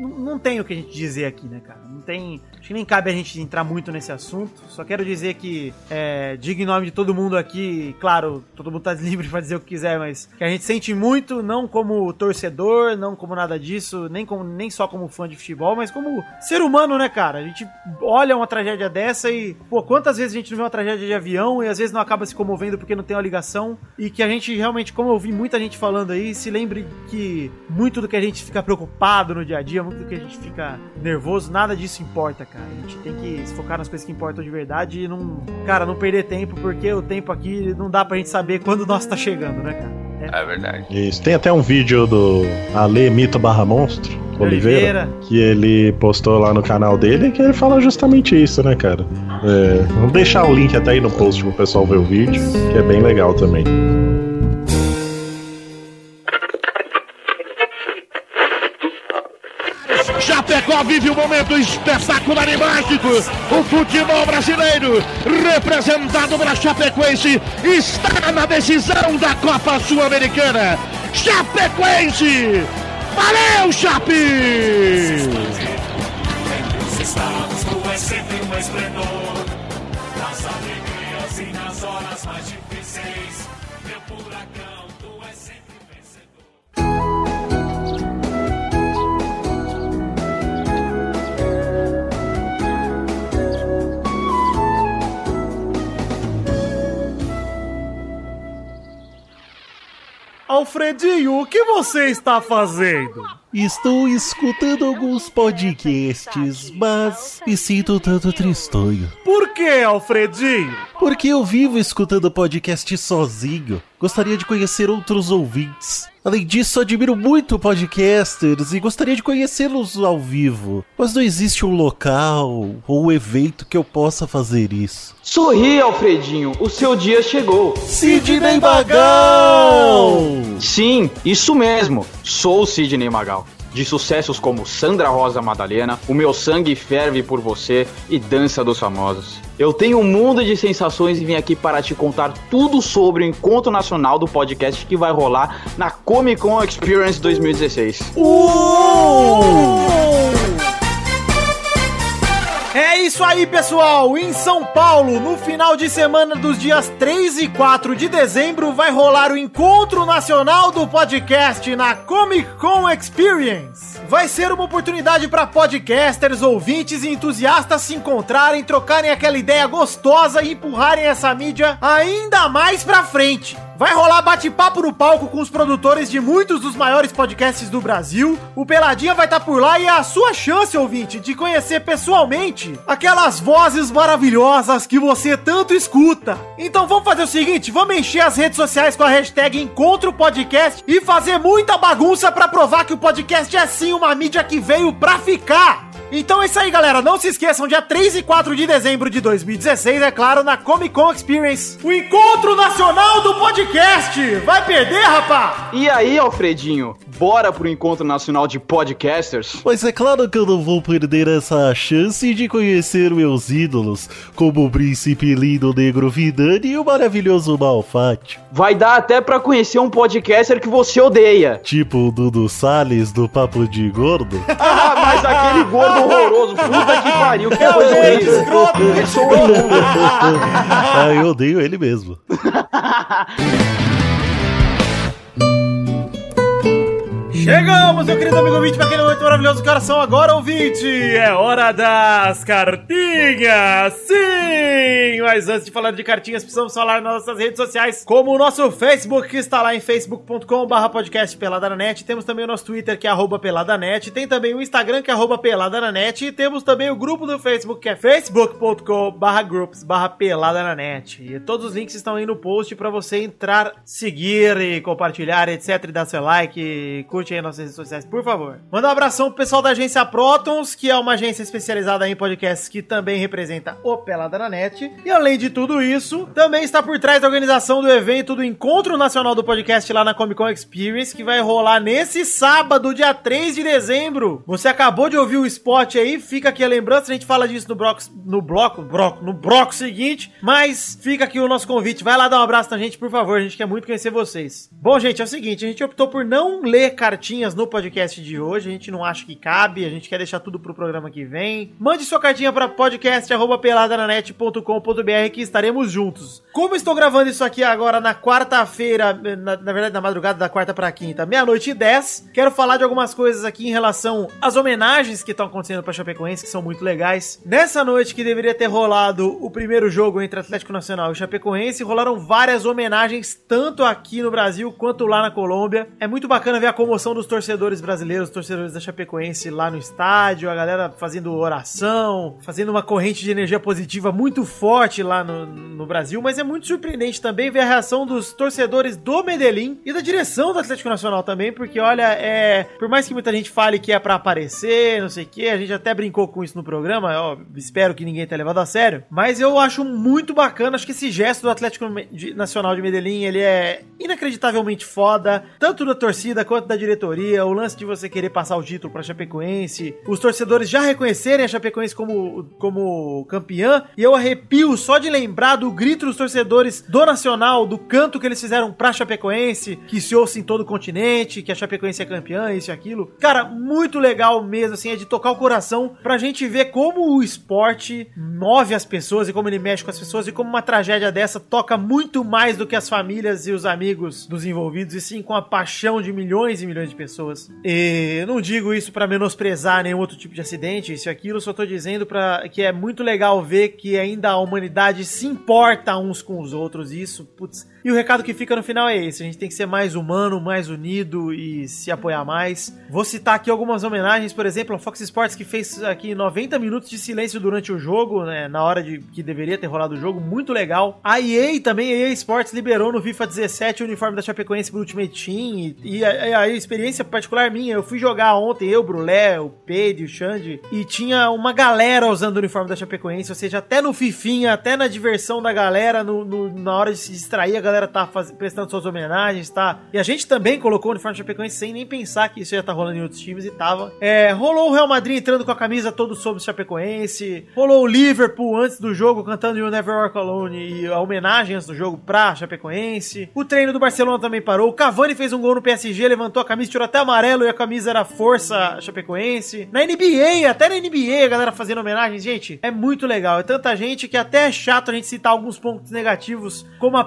Não, tem o que a gente dizer aqui, né, cara? Não tem. Acho que nem cabe a gente entrar muito nesse assunto. Só quero dizer que, é, digo em nome de todo mundo aqui, claro, todo mundo tá <laughs> livre pra dizer o que quiser, mas que a gente sente muito, não como torcedor, não como nada disso, nem, como, nem só como fã de futebol, mas como ser humano, né, cara? A gente olha uma tragédia dessa e, pô, quantas vezes a gente não vê uma tragédia de avião e às vezes não acaba se comovendo porque não tem uma ligação e que a gente realmente, como eu vi muita gente falando aí, se lembre que muito do que a gente fica preocupado no dia a dia, muito do que a gente fica nervoso, nada disso importa, cara. A gente tem que se focar nas coisas que importam de verdade e não, cara, não perder tempo, porque o tempo aqui não dá pra gente saber quando o nosso tá chegando, né, cara? É verdade. Isso. Tem até um vídeo do Ale Mito barra Monstro, Oliveira, Oliveira. que ele postou lá no canal dele, que ele fala justamente isso, né, cara? É, vamos deixar o link até aí no post pro pessoal ver o vídeo, que é bem legal também. Vive um momento espetacular e mágico. O futebol brasileiro, representado pela Chapecoense, está na decisão da Copa Sul-Americana. Chapecoense! Valeu, Chape! Entre os estados, tu és sempre um esplendor. Nas alegrias e nas horas mais difíceis. Alfredinho, o que você está fazendo? Estou escutando alguns podcasts, mas me sinto tanto tristonho. Por que, Alfredinho? Porque eu vivo escutando podcast sozinho. Gostaria de conhecer outros ouvintes. Além disso, admiro muito podcasters e gostaria de conhecê-los ao vivo. Mas não existe um local ou um evento que eu possa fazer isso. Sorri, Alfredinho, o seu dia chegou. Sidney Magal! Sim, isso mesmo. Sou o Sidney Magal. De sucessos como Sandra Rosa Madalena, O Meu Sangue Ferve por Você e Dança dos Famosos. Eu tenho um mundo de sensações e vim aqui para te contar tudo sobre o encontro nacional do podcast que vai rolar na Comic Con Experience 2016. É isso aí, pessoal! Em São Paulo, no final de semana dos dias 3 e 4 de dezembro, vai rolar o Encontro Nacional do Podcast na Comic Con Experience. Vai ser uma oportunidade para podcasters, ouvintes e entusiastas se encontrarem, trocarem aquela ideia gostosa e empurrarem essa mídia ainda mais pra frente. Vai rolar bate-papo no palco com os produtores de muitos dos maiores podcasts do Brasil. O Peladinha vai estar por lá e é a sua chance, ouvinte, de conhecer pessoalmente aquelas vozes maravilhosas que você tanto escuta. Então vamos fazer o seguinte, vamos encher as redes sociais com a hashtag Encontro Podcast e fazer muita bagunça pra provar que o podcast é sim uma mídia que veio pra ficar. Então é isso aí, galera. Não se esqueçam, dia 3 e 4 de dezembro de 2016, é claro, na Comic Con Experience. O encontro nacional do podcast. Vai perder, rapá? E aí, Alfredinho, bora pro encontro nacional de podcasters? Mas é claro que eu não vou perder essa chance de conhecer meus ídolos, como o príncipe lindo negro Vidani e o maravilhoso Malfátio. Vai dar até pra conhecer um podcaster que você odeia. Tipo o Dudu Salles do Papo de Gordo. <laughs> Ah, mas aquele gordo horroroso, puta que pariu, que coisa horrível. escroto. Eu sou o imundo. ah, eu odeio ele mesmo. <laughs> Chegamos, meu querido amigo ouvinte, para aquele momento maravilhoso. Horas são agora, ouvinte? É hora das cartinhas! Sim! Mas antes de falar de cartinhas, precisamos falar nas nossas redes sociais, como o nosso Facebook, que está lá em facebook.com.br podcast Peladanet. Temos também o nosso Twitter, que é arroba Peladanet. Tem também o Instagram, que é arroba Peladananet. E temos também o grupo do Facebook, que é facebook.com.br groups Peladananet. E todos os links estão aí no post para você entrar, seguir e compartilhar, etc. E dar seu like, curte gente aí nas nossas redes sociais, por favor. Manda um abração pro pessoal da agência Protons, que é uma agência especializada em podcasts que também representa o Pelada na Net. E além de tudo isso, também está por trás da organização do evento do Encontro Nacional do Podcast lá na Comic Con Experience, que vai rolar nesse sábado, dia 3 de dezembro. Você acabou de ouvir o spot aí, fica aqui a lembrança, a gente fala disso no bloco, no bloco, bloco, no bloco seguinte, mas fica aqui o nosso convite. Vai lá dar um abraço na gente, por favor, a gente quer muito conhecer vocês. Bom, gente, é o seguinte, a gente optou por não ler cartinhas no podcast de hoje, a gente não acha que cabe, a gente quer deixar tudo pro programa que vem. Mande sua cartinha para podcast@peladananet.com.br que estaremos juntos. Como estou gravando isso aqui agora na quarta-feira, na, na verdade na madrugada da quarta para quinta, meia-noite e dez, quero falar de algumas coisas aqui em relação às homenagens que estão acontecendo para Chapecoense, que são muito legais. Nessa noite que deveria ter rolado o primeiro jogo entre Atlético Nacional e Chapecoense, rolaram várias homenagens tanto aqui no Brasil quanto lá na Colômbia. É muito bacana ver a comoção dos torcedores brasileiros, os torcedores da Chapecoense lá no estádio, a galera fazendo oração, fazendo uma corrente de energia positiva muito forte lá no, no Brasil, mas é muito surpreendente também ver a reação dos torcedores do Medellín e da direção do Atlético Nacional também, porque olha, é, por mais que muita gente fale que é pra aparecer, não sei o que, a gente até brincou com isso no programa, ó, espero que ninguém tenha levado a sério, mas eu acho muito bacana, acho que esse gesto do Atlético Nacional de Medellín, ele é inacreditavelmente foda, tanto da torcida quanto da diretoria, o lance de você querer passar o título pra Chapecoense, os torcedores já reconhecerem a Chapecoense como, como campeã, e eu arrepio só de lembrar do grito dos torcedores do Nacional, do canto que eles fizeram pra Chapecoense, que se ouça em todo o continente, que a Chapecoense é campeã, isso e aquilo. Cara, muito legal mesmo, assim, é de tocar o coração pra gente ver como o esporte move as pessoas e como ele mexe com as pessoas e como uma tragédia dessa toca muito mais do que as famílias e os amigos dos envolvidos, e sim com a paixão de milhões e milhões de pessoas. E eu não digo isso pra menosprezar nenhum outro tipo de acidente, isso e aquilo, só tô dizendo para que é muito legal ver que ainda a humanidade se importa uns com os outros, e isso, putz. E o recado que fica no final é esse: a gente tem que ser mais humano, mais unido e se apoiar mais. Vou citar aqui algumas homenagens, por exemplo, a Fox Sports que fez aqui 90 minutos de silêncio durante o jogo, né, na hora de que deveria ter rolado o jogo, muito legal. A EA também, a EA Sports liberou no FIFA 17 o uniforme da Chapecoense pro Ultimate Team e, e a, a experiência particular minha, eu fui jogar ontem, eu, o Brulé, o Pedro, o Xande, e tinha uma galera usando o uniforme da Chapecoense, ou seja, até no Fifinha, até na diversão da galera, no, no- na hora de se distrair, a galera tá faz- prestando suas homenagens, tá? E a gente também colocou o uniforme Chapecoense sem nem pensar que isso ia estar rolando em outros times e tava. É, rolou o Real Madrid entrando com a camisa todo sobre o Chapecoense, rolou o Liverpool antes do jogo cantando You Never Walk Alone e a homenagem antes do jogo pra Chapecoense. O treino do Barcelona também parou, o Cavani fez um gol no PSG, levantou a camisa, tirou até amarelo e a camisa era Força Chapecoense. Na NBA, até na NBA a galera fazendo homenagens, gente, é muito legal. É tanta gente que até é chato a gente citar alguns pontos negativos, como a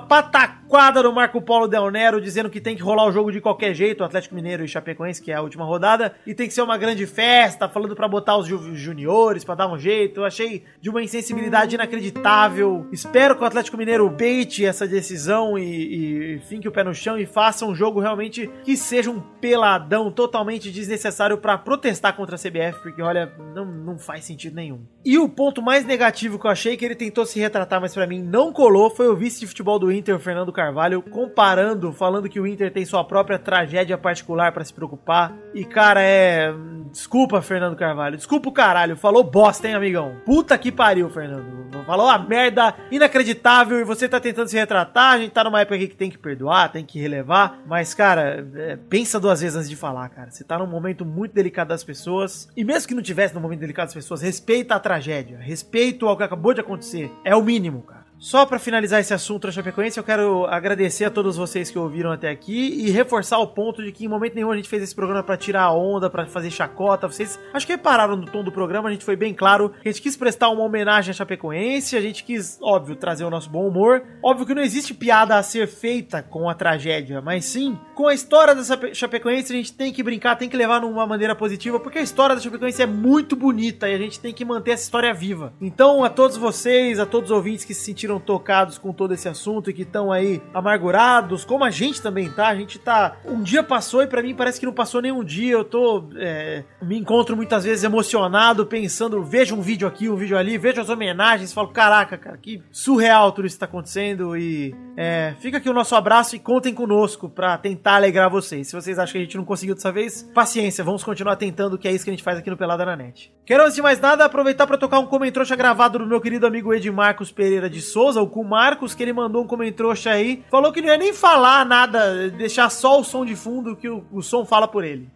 pataquada do Marco Polo Del Nero dizendo que tem que rolar o jogo de qualquer jeito, o Atlético Mineiro e Chapecoense, que é a última rodada, e tem que ser uma grande festa, falando pra botar os ju- juniores, pra dar um jeito. Eu achei de uma insensibilidade inacreditável. Espero que o Atlético Mineiro beite essa decisão e, e finque o pé no chão e faça um jogo realmente que seja um peladão totalmente desnecessário pra protestar contra a CBF, porque olha, não, não faz sentido nenhum. E o ponto mais negativo que eu achei que ele tentou se retratar, mas pra mim não colou, foi o vice de futebol do Inter, o Fernando Carvalho, comparando, falando que o Inter tem sua própria tragédia particular pra se preocupar. E cara, é. Desculpa, Fernando Carvalho. Desculpa o caralho. Falou bosta, hein, amigão? Puta que pariu, Fernando. Falou a merda inacreditável e você tá tentando se retratar. A gente tá numa época aqui que tem que perdoar, tem que relevar. Mas, cara, é, pensa duas vezes antes de falar, cara. Você tá num momento muito delicado das pessoas. E mesmo que não tivesse num momento delicado das pessoas, respeita a tragédia. Respeito ao que acabou de acontecer. É o mínimo, cara. Só pra finalizar esse assunto da Chapecoense, eu quero agradecer a todos vocês que ouviram até aqui e reforçar o ponto de que em momento nenhum a gente fez esse programa pra tirar a onda, pra fazer chacota. Vocês acho que repararam no tom do programa, a gente foi bem claro a gente quis prestar uma homenagem à Chapecoense, a gente quis, óbvio, trazer o nosso bom humor. Óbvio que não existe piada a ser feita com a tragédia, mas sim com a história da Chape- Chapecoense a gente tem que brincar, tem que levar numa maneira positiva, porque a história da Chapecoense é muito bonita e a gente tem que manter essa história viva. Então, a todos vocês, a todos os ouvintes que se sentiram sentiram tocados com todo esse assunto e que estão aí amargurados, como a gente também tá. A gente tá. Um dia passou e pra mim parece que não passou nenhum dia. Eu tô. é, me encontro muitas vezes emocionado, pensando, vejo um vídeo aqui, um vídeo ali, vejo as homenagens, falo, caraca, cara, que surreal tudo isso tá acontecendo. E é, fica aqui o nosso abraço e contem conosco pra tentar alegrar vocês. Se vocês acham que a gente não conseguiu dessa vez, paciência, vamos continuar tentando, que é isso que a gente faz aqui no Pelada na Net. Quero, antes de mais nada, aproveitar pra tocar um comentrouxa gravado do meu querido amigo Ed Marcos Pereira de Souza, o com Marcos, que ele mandou um comentrouxa aí. Falou que não ia nem falar nada, deixar só o som de fundo, que o, o som fala por ele.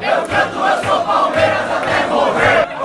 Eu canto, eu sou Palmeiras até morrer.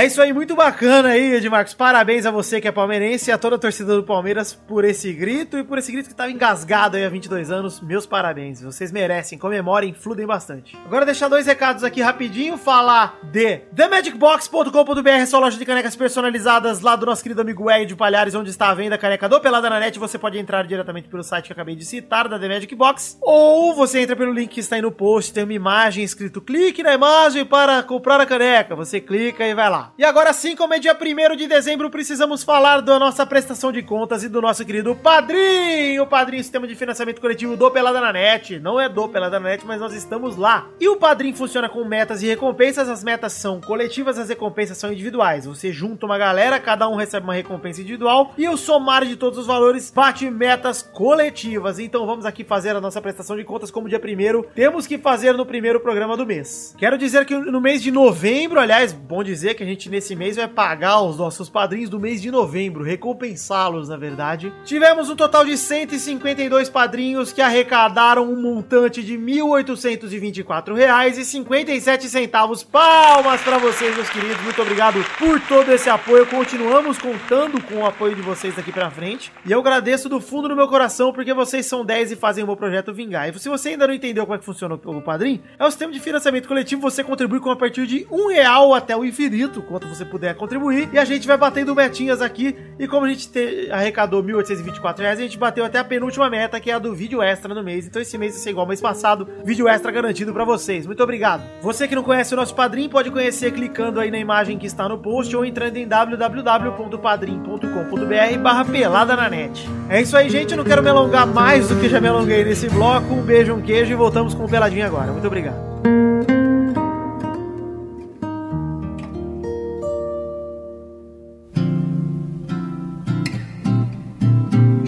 É isso aí, muito bacana aí, Edmarcos. Parabéns a você que é palmeirense e a toda a torcida do Palmeiras por esse grito e por esse grito que estava engasgado aí há 22 anos. Meus parabéns, vocês merecem, comemorem, fludem bastante. Agora deixar dois recados aqui rapidinho, falar de TheMagicBox.com.br, sua loja de canecas personalizadas lá do nosso querido amigo Ed Palhares, onde está a venda a caneca do Pelada na Net. Você pode entrar diretamente pelo site que acabei de citar, da The Magic Box, ou você entra pelo link que está aí no post, tem uma imagem escrito clique na imagem para comprar a caneca. Você clica e vai lá. E agora sim, como é dia 1 de dezembro, precisamos falar da nossa prestação de contas e do nosso querido Padrinho. O Padrinho, sistema de financiamento coletivo do Pelada na Net. Não é do Pelada na Net, mas nós estamos lá. E o Padrinho funciona com metas e recompensas. As metas são coletivas, as recompensas são individuais. Você junta uma galera, cada um recebe uma recompensa individual e o somar de todos os valores bate metas coletivas. Então vamos aqui fazer a nossa prestação de contas como dia 1 Temos que fazer no primeiro programa do mês. Quero dizer que no mês de novembro, aliás, bom dizer que a gente nesse mês vai pagar os nossos padrinhos do mês de novembro, recompensá-los, na verdade. Tivemos um total de 152 padrinhos que arrecadaram um montante de 1.824 reais e 57 centavos. Palmas para vocês, meus queridos. Muito obrigado por todo esse apoio. Continuamos contando com o apoio de vocês daqui pra frente. E eu agradeço do fundo do meu coração porque vocês são 10 e fazem o meu projeto vingar. E se você ainda não entendeu como é que funciona o o Padrim, é o sistema de financiamento coletivo. Você contribui com a partir de um real até o infinito, quanto você puder contribuir. E a gente vai batendo metinhas aqui. E como a gente te- arrecadou 1.824 reais, a gente bateu até a penúltima meta, que é a do vídeo extra no mês. Então esse mês vai ser igual ao mês passado. Vídeo extra garantido pra vocês. Muito obrigado. Você que não conhece o nosso Padrim, pode conhecer clicando aí na imagem que está no post ou entrando em www.padrim.com.br barra pelada na net. É isso aí, gente. Eu não quero me alongar mais do que já me alonguei nesse bloco. Um beijo, um queijo e voltamos com o Peladinho agora. Muito obrigado.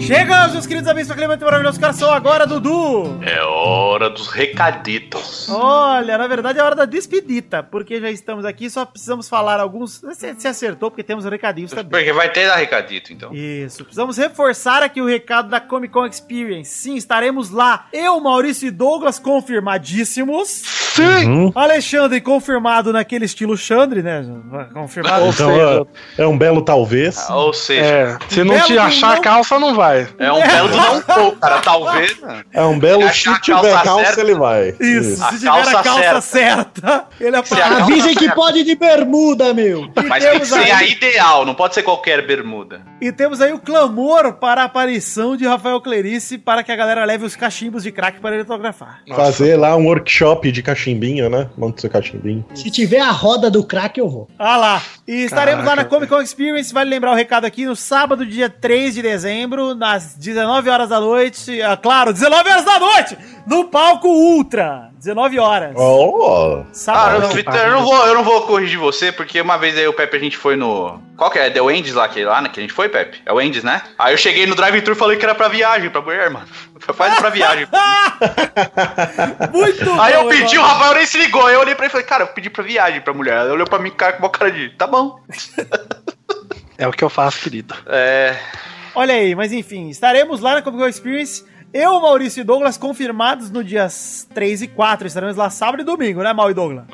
Chega, meus queridos amigos do Clemente Maravilhoso Coração, agora, Dudu! É hora dos recaditos. Olha, na verdade é hora da despedida, porque já estamos aqui, só precisamos falar alguns. Você se acertou, porque temos recadinhos também. Porque vai ter dar recadito, então. Isso, precisamos reforçar aqui o recado da Comic Con Experience. Sim, estaremos lá. Eu, Maurício e Douglas, confirmadíssimos. Sim! Alexandre, confirmado naquele estilo Xandre, né? Confirmado. Então, é, é um belo talvez. Ou seja, É, se não te achar não- calça, não vai. é um belo do não pouco, cara. Talvez. né? É um belo. Se Se tiver calça calça, certa- ele vai. Isso, A se tiver a calça calça certa, certa. ele aparece. Avisem que pode de bermuda, meu. Mas tem que temos ser a ideal, não pode ser qualquer bermuda. E temos aí o clamor para a aparição de Rafael Clerice para que a galera leve os cachimbos de crack para ele autografar. Fazer lá um workshop de cachimbinho, né? Monte seu cachimbinho. Se tiver a roda do crack, eu vou. Ah lá. E estaremos lá na Caraca, Comic Con Experience. Vale lembrar o recado aqui no sábado, dia 3 de dezembro, nas 19 horas da noite. Ah, claro, 19 horas da noite! No palco Ultra. 19 horas. Oh! Ah, Sábado. eu, Vitor, eu não vou, eu não vou corrigir você, porque uma vez aí o Pepe a gente foi no. Qual que é? The Wendy's lá, que, lá né, que a gente foi, Pepe? É o Wendy's, né? Aí eu cheguei no drive-thru e falei que era pra viagem, pra mulher, mano. <laughs> Faz pra viagem. <laughs> Muito Aí eu pedi, o irmão. Rafael nem se ligou. Aí eu olhei pra ele e falei, cara, eu pedi pra viagem pra mulher. Ela olhou pra mim cara, com uma cara de. Tá bom. É o que eu faço, querido. É. Olha aí, mas enfim, estaremos lá na Comic Con Experience. Eu, Maurício e Douglas confirmados no dias 3 e 4. Estaremos lá sábado e domingo, né, Mal e Douglas?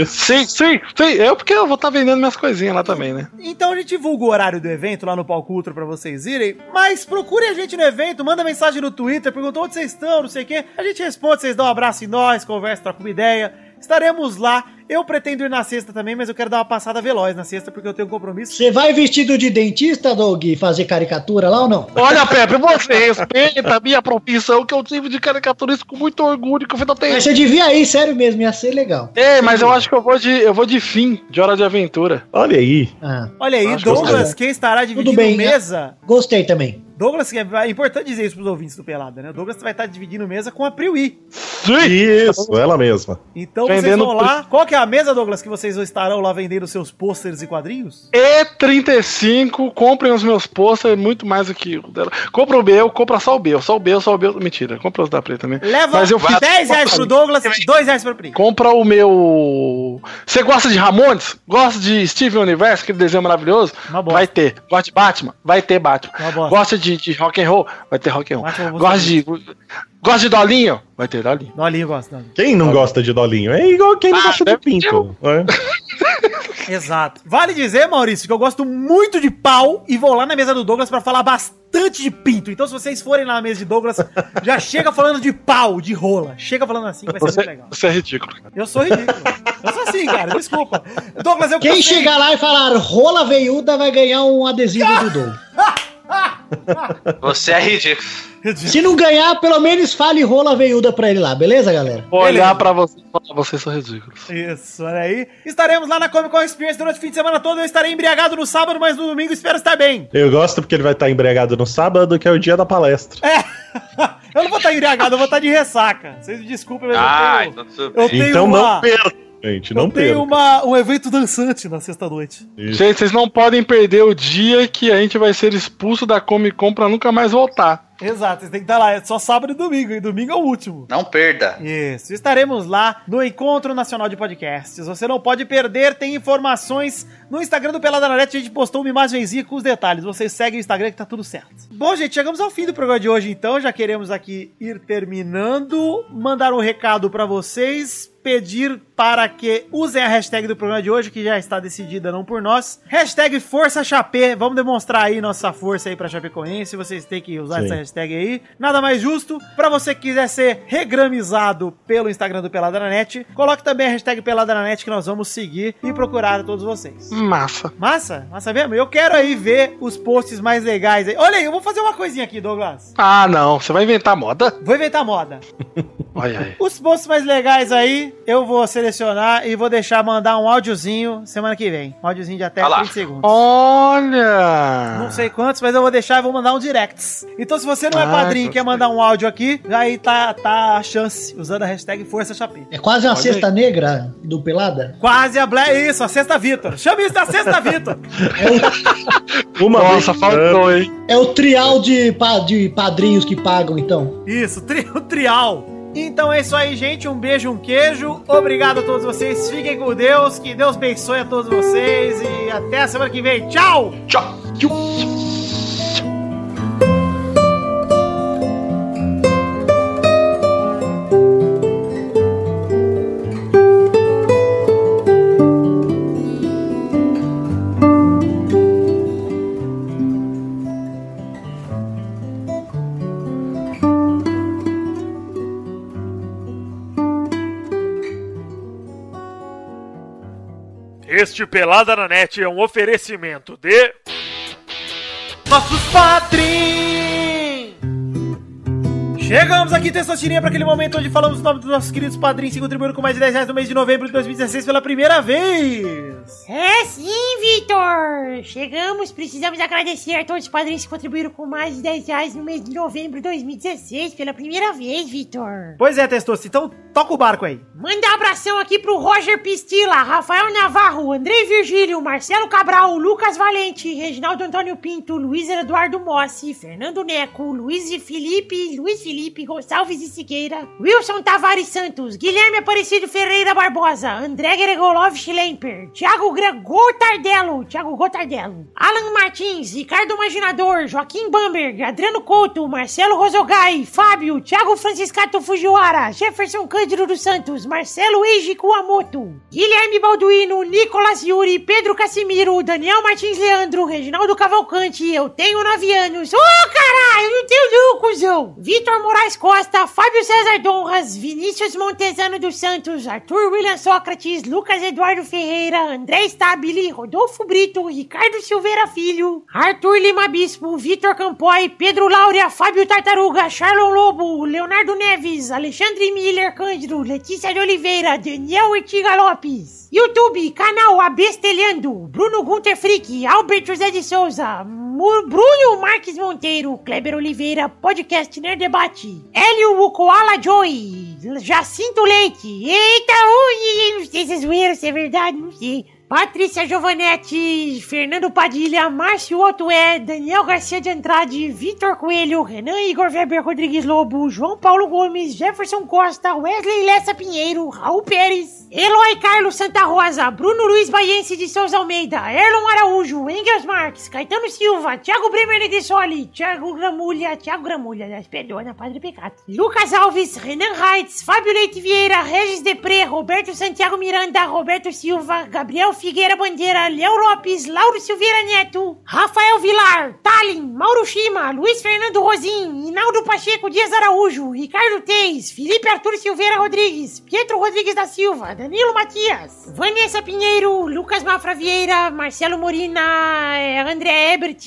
Isso. Sim, sim, sim. Eu porque eu vou estar vendendo minhas coisinhas lá também, né? Então a gente divulga o horário do evento lá no Palco Ultra pra vocês irem, mas procurem a gente no evento, manda mensagem no Twitter, pergunta onde vocês estão, não sei o quê. A gente responde, vocês dão um abraço em nós, conversa, troca uma ideia. Estaremos lá Eu pretendo ir na sexta também, mas eu quero dar uma passada veloz na sexta, porque eu tenho um compromisso. Você vai vestido de dentista, Doug, fazer caricatura lá ou não? Olha, Pepe, você respeita a minha profissão, que eu tive de caricaturista com muito orgulho, que eu fiz até. Mas você devia ir, sério mesmo, ia ser legal. Ei, mas eu acho que eu vou de, eu vou de fim, de hora de aventura. Olha aí. Ah, Olha aí, que Douglas, sei. quem estará dividindo bem, né? mesa. gostei também. Douglas, que é é importante dizer isso pros ouvintes do Pelada, né? O Douglas vai estar dividindo mesa com a Priui. Isso, ela mesma. Então vocês Vendendo vão lá. Qual que é a mesa, Douglas, que vocês estarão lá vendendo seus pôsteres e quadrinhos? E35, comprem os meus posters, muito mais do que o dela. Compra o meu, compra só o meu, só o meu, só o meu. Mentira, compra os da preta também. Leva Mas eu fiz- 10 reais pro Douglas, 2 reais pro Pri. Compra o meu. Você gosta de Ramones? Gosta de Steven Universe, aquele desenho maravilhoso? Vai ter. Gosta de Batman? Vai ter Batman. Gosta de, de rock and roll? Vai ter rock and roll. Gosta de. Gosta de Dolinho? Vai ter Dolinho. Dolinho gosta. Dolinho. Quem não gosta de Dolinho? É igual quem não Ah, gosta de Pinto. É. <laughs> Exato. Vale dizer, Maurício, que eu gosto muito de pau e vou lá na mesa do Douglas pra falar bastante de pinto. Então, se vocês forem lá na mesa de Douglas, já chega falando de pau, de rola. Chega falando assim que vai ser Você, muito legal. você é ridículo. cara. Eu sou ridículo. Eu sou assim, cara. Desculpa. Douglas, eu Quem cansei- chegar lá e falar rola veiuda vai ganhar um adesivo do Doug. <laughs> <laughs> Você é ridículo. Se não ganhar, pelo menos fale rola veiuda pra ele lá, beleza, galera? Vou Beleza. olhar pra vocês e falar, vocês são ridículos. Isso, olha aí. Estaremos lá na Comic Con Experience durante o fim de semana todo. Eu estarei embriagado no sábado, mas no domingo espero estar bem. Eu gosto porque ele vai estar embriagado no sábado, que é o dia da palestra. É. <laughs> Eu não vou estar embriagado, eu vou estar de ressaca. Vocês me desculpem, mas Ah, eu tenho, então eu tenho Então uma, não perca, gente. Não eu tenho perca. uma, um evento dançante na sexta-noite. Gente, vocês não podem perder o dia que a gente vai ser expulso da Comic Con pra nunca mais voltar. Exato, vocês têm que estar lá. É só sábado e domingo, e domingo é o último. Não perda. Isso, estaremos lá no Encontro Nacional de Podcasts. Você não pode perder, tem informações no Instagram do Pelada na Net. A gente postou uma imagenzinha com os detalhes. Vocês seguem o Instagram que tá tudo certo. Bom, gente, chegamos ao fim do programa de hoje, então. Já queremos aqui ir terminando. Mandar um recado pra vocês. Pedir para que usem a hashtag do programa de hoje, que já está decidida não por nós. Hashtag Força Chapé. Vamos demonstrar aí nossa força aí pra Chapecoense. Vocês têm que usar Sim. essa hashtag aí. Nada mais justo. Pra você que quiser ser regramizado pelo Instagram do Pelada na Net, coloque também a hashtag Pelada na Net que nós vamos seguir e procurar a todos vocês. Massa. Massa? Massa mesmo? Eu quero aí ver os posts mais legais aí. Olha aí, eu vou fazer uma coisinha aqui, Douglas. Ah, não. Você vai inventar moda? Vou inventar moda. <laughs> Olha aí. Os posts mais legais aí, eu vou selecionar e vou deixar mandar um áudiozinho semana que vem. Um áudiozinho de até Olha lá. 30 segundos. Olha! Não sei quantos, mas eu vou deixar e vou mandar um directs. Então, se você não é Ah, padrinho e quer mandar um áudio aqui, aí tá, tá a chance, usando a hashtag Força Chapé. É quase uma Olha cesta negra do Pelada. Quase a Black. Isso, a Sexta Vitor. Chama isso da Sexta <laughs> Vitor. <laughs> Uma Nossa, faltou, hein? É o trial de, pa- de padrinhos que pagam, então. Isso, tri, o trial. Então é isso aí, gente. Um beijo, um queijo. Obrigado a todos vocês. Fiquem com Deus. Que Deus abençoe a todos vocês. E até a semana que vem. Tchau! Tchau. Este Pelada na Net é um oferecimento de. Nossos padrinhos! Chegamos aqui, Testosterinha, para aquele momento onde falamos o nome dos nossos queridos padrinhos que contribuíram com mais de 10 reais no mês de novembro de 2016 pela primeira vez. É sim, Vitor! Chegamos, precisamos agradecer a todos os padrinhos que contribuíram com mais de 10 reais no mês de novembro de 2016 pela primeira vez, Vitor. Pois é, Testosta, então toca o barco aí. Manda um abração aqui pro Roger Pistila, Rafael Navarro, Andrei Virgílio, Marcelo Cabral, Lucas Valente, Reginaldo Antônio Pinto, Luiz Eduardo Mossi, Fernando Neco, Luiz Felipe, Luiz Felipe, Gonçalves e Siqueira, Wilson Tavares Santos, Guilherme Aparecido Ferreira Barbosa, André Gregolov Schlemper, Thiago Thiago Gra- Gotardello, Thiago Gotardello, Alan Martins, Ricardo Imaginador, Joaquim Bamberg, Adriano Couto, Marcelo Rosogai, Fábio, Thiago Franciscato Fujiwara, Jefferson Cândido dos Santos, Marcelo Eiji Kuamoto, Guilherme Balduino, Nicolas Yuri, Pedro Casimiro, Daniel Martins Leandro, Reginaldo Cavalcante, eu tenho nove anos. Ô, caralho, eu não tenho não, cuzão. Vitor Moraes Costa, Fábio César Donras, Vinícius Montezano dos Santos, Arthur William Sócrates, Lucas Eduardo Ferreira, André Stabile, Rodolfo Brito, Ricardo Silveira Filho, Arthur Lima Bispo, Vitor Campoy, Pedro Laura, Fábio Tartaruga, Charlon Lobo, Leonardo Neves, Alexandre Miller Cândido, Letícia de Oliveira, Daniel Ertiga Lopes. YouTube, canal Abestelhando, Bruno Gunter Frick, Albert José de Souza, Bruno Marques Monteiro, Kleber Oliveira, podcast Nerd Debate, Hélio o Joy, Jacinto Leite, eita, ui, não sei se é zoeira, se é verdade, não sei. Patrícia Giovanetti, Fernando Padilha, Márcio Otué, Daniel Garcia de Andrade, Vitor Coelho, Renan Igor Weber Rodrigues Lobo, João Paulo Gomes, Jefferson Costa, Wesley Lessa Pinheiro, Raul Pérez, Eloy Carlos Santa Rosa, Bruno Luiz Baiense de Souza Almeida, Erlon Araújo, Engels Marques, Caetano Silva, Thiago Bremer Negrissoli, Thiago Gramulha, Thiago Gramulha, das perdona, Padre Pecato, Lucas Alves, Renan Reitz, Fábio Leite Vieira, Regis Depré, Roberto Santiago Miranda, Roberto Silva, Gabriel Figueira Bandeira, Léo Lopes, Lauro Silveira Neto, Rafael Vilar, Talin, Mauro Shima, Luiz Fernando Rosim, Inaldo Pacheco Dias Araújo, Ricardo Teis, Felipe Arthur Silveira Rodrigues, Pietro Rodrigues da Silva, Danilo Matias, Vanessa Pinheiro, Lucas Mafra Vieira, Marcelo Morina, eh, André Ebert,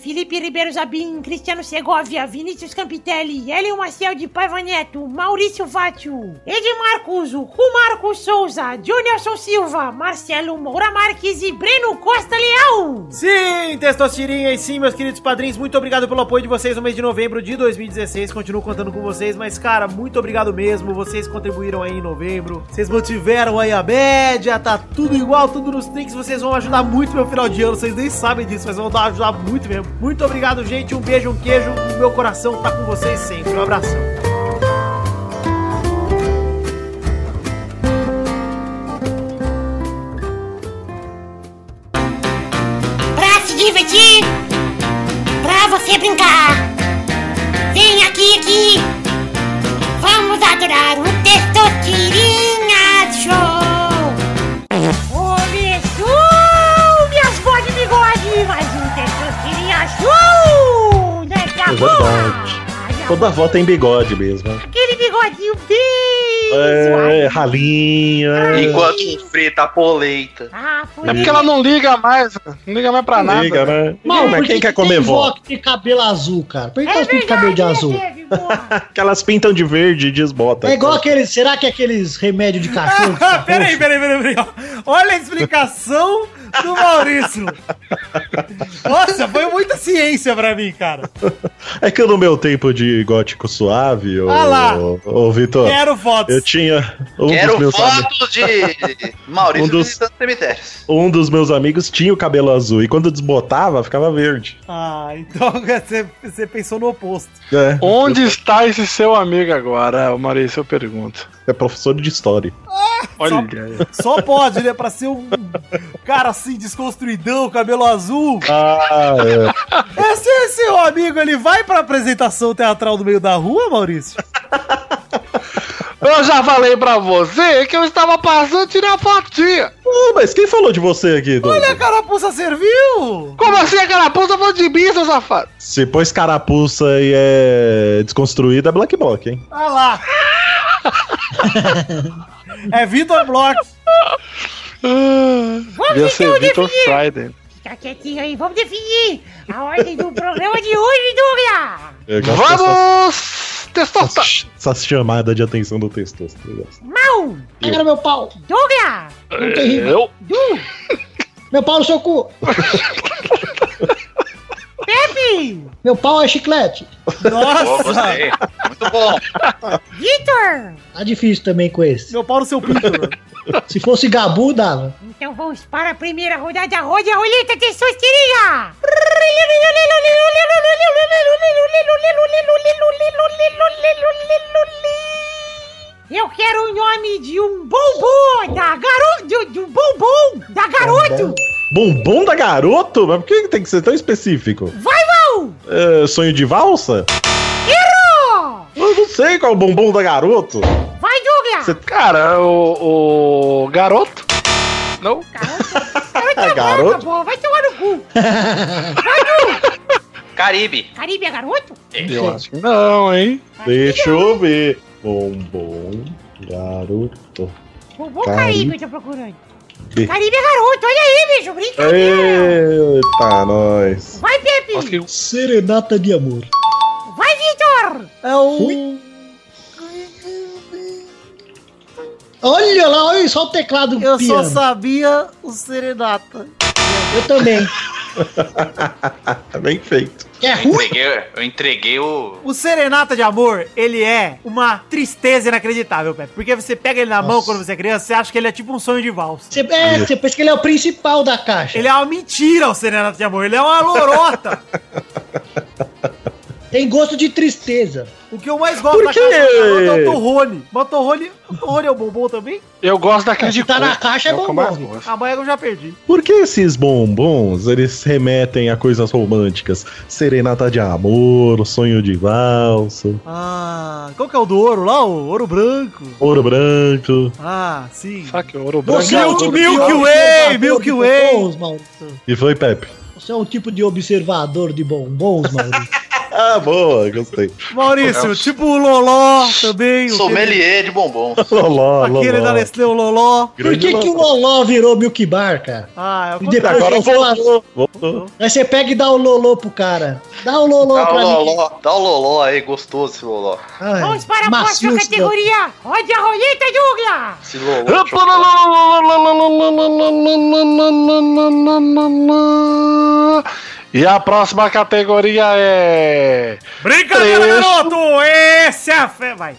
Felipe Ribeiro Zabim, Cristiano Segovia, Vinícius Campitelli, Hélio Maciel de Paiva Neto, Maurício Fátio, Edmarcos, Cu Marcos Souza, Jonelson Silva, Marcelo Moura Marques e Breno Costa Leal. Sim, Testosterinha, e sim, meus queridos padrinhos, muito obrigado pelo apoio de vocês no mês de novembro de 2016. Continuo contando com vocês, mas, cara, muito obrigado mesmo. Vocês contribuíram aí em novembro. Vocês mantiveram aí a média, tá tudo igual, tudo nos trinks. Vocês vão ajudar muito meu final de ano, vocês nem sabem disso, mas vão ajudar muito mesmo. Muito obrigado, gente. Um beijo, um queijo. O meu coração tá com vocês sempre. Um abração. Pra você brincar. Vem aqui, aqui. Vamos adorar o Testosterinha Show. Começou, minhas vozes de bigode, mais um Testosterinha Show. Daqui a pouco. Toda avó tem bigode mesmo. aquele bigodinho bem É, ralinho. é. Enquanto frita a poleita. Ah, É porque ela não liga mais, não liga mais pra Não nada. liga, né? Mal, Mas por quem que quer que comer tem vó? que tem cabelo azul, cara? Por que É elas pintam cabelo de azul? Teve. Que elas pintam de verde e desbotam. É igual aqueles. Será que é aqueles remédios de cachorro? fica <laughs> peraí, peraí, peraí, peraí. Olha a explicação do Maurício. Nossa, foi muita ciência pra mim, cara. É que no meu tempo de gótico suave, ô, Ah lá. ô Vitor, Quero fotos. eu tinha um Quero dos meus amigos. fotos de <laughs> Maurício Um dos- visitando cemitérios. Um dos meus amigos tinha o cabelo azul e quando desbotava, ficava verde. Ah, então <laughs> você, você pensou no oposto. É, Onde está esse seu amigo agora, Maurício? Eu pergunto. é professor de história. Olha aí. Só pode, né? Pra ser um cara assim, desconstruidão, cabelo azul. Ah, é. Esse é seu amigo, ele vai pra apresentação teatral do meio da rua, Maurício? <laughs> Eu já falei pra você que eu estava passando tirar fotinha. Ah, mas quem falou de você aqui, Douglas? Olha, a carapuça serviu! Como assim a carapuça falou de mim, seu safado? Se pôs carapuça e é desconstruída, é Black Block, hein? Olha lá! <laughs> é Vitor Bloch. Vamos Devia ser então Victor definir. Friday. Fica quietinho aí, vamos definir a ordem do programa de hoje, Douglas. Vamos! Testosta! essas chamadas de atenção do gosto. Mal, Pega no meu pau. Douglas, Não tem rima. Eu? Du, <laughs> Meu pau no seu cu. <laughs> Meu pau é chiclete. Nossa! gostei. Muito bom. Vitor. Tá difícil também com esse. Meu pau no seu pinto. Se fosse Gabu, dava. Então vamos para a primeira rodada. Rode a roleta testosterinha. Eu quero o nome de um bombom da garoto. De, de um bombom da garoto. Bombom da garoto? Mas por que tem que ser tão específico? Vai, Val! É, sonho de valsa? Errou! Eu não sei qual é o bombom da garoto. Vai, Douglas! Cara, o, o garoto. Não? Garoto. <laughs> garoto? Pô, vai tomar no cu. Vai, Du! Caribe. Caribe é garoto? Eu acho que não, hein? Deixa eu ver. Bombom garoto. Bombom Caribe. Caribe eu tô procurando. Be- Caribe é garoto, olha aí, bicho. Brincadeira. Eita, nós. Vai, Pepe. Serenata de amor. Vai, Vitor. É o. Olha lá, olha só o teclado Eu piano. só sabia o Serenata. Eu também. <laughs> Bem feito. É Eu entreguei, eu entreguei o. O Serenata de Amor, ele é uma tristeza inacreditável, Pepe. Porque você pega ele na mão quando você é criança, você acha que ele é tipo um sonho de valsa. Você, é, você pensa que ele é o principal da caixa. Ele é uma mentira, o Serenata de Amor. Ele é uma lorota. <laughs> Tem gosto de tristeza. o que eu mais gosto Por da caixa é o Torrone. Mas o Torrone, o Torrone é o bombom também? Eu gosto daquele de Se tá cor. na caixa, é o que eu bombom. A eu já perdi. Por que esses bombons, eles remetem a coisas românticas? Serenata de amor, sonho de valsa, Ah, qual que é o do ouro lá? O ouro branco. ouro branco. Ah, sim. Só que o ouro branco. Você é um tipo Milk de Way, observador Milk de Way. bombons, Maurício. E foi, Pepe? Você é um tipo de observador de bombons, Maurício. <laughs> Ah, boa, gostei. Maurício, tipo o Loló também. o Sommelier de bombom. Loló, Aquele, aquele da loló. Nestlé, o Loló. Por que, que o Loló virou Milk Bar, cara? Ah, é o E depois. Agora voltou. Voltou. Aí você pega e dá o Lolô pro cara. Dá o Lolô Dá o pra mim. loló, dá o loló aí, gostoso esse loló. Ai, Vamos para a próxima categoria. Rode a roleta, Douglas. Esse loló. E a próxima categoria é. Brincadeira, Trecho. garoto! Esse é a fé. Vai.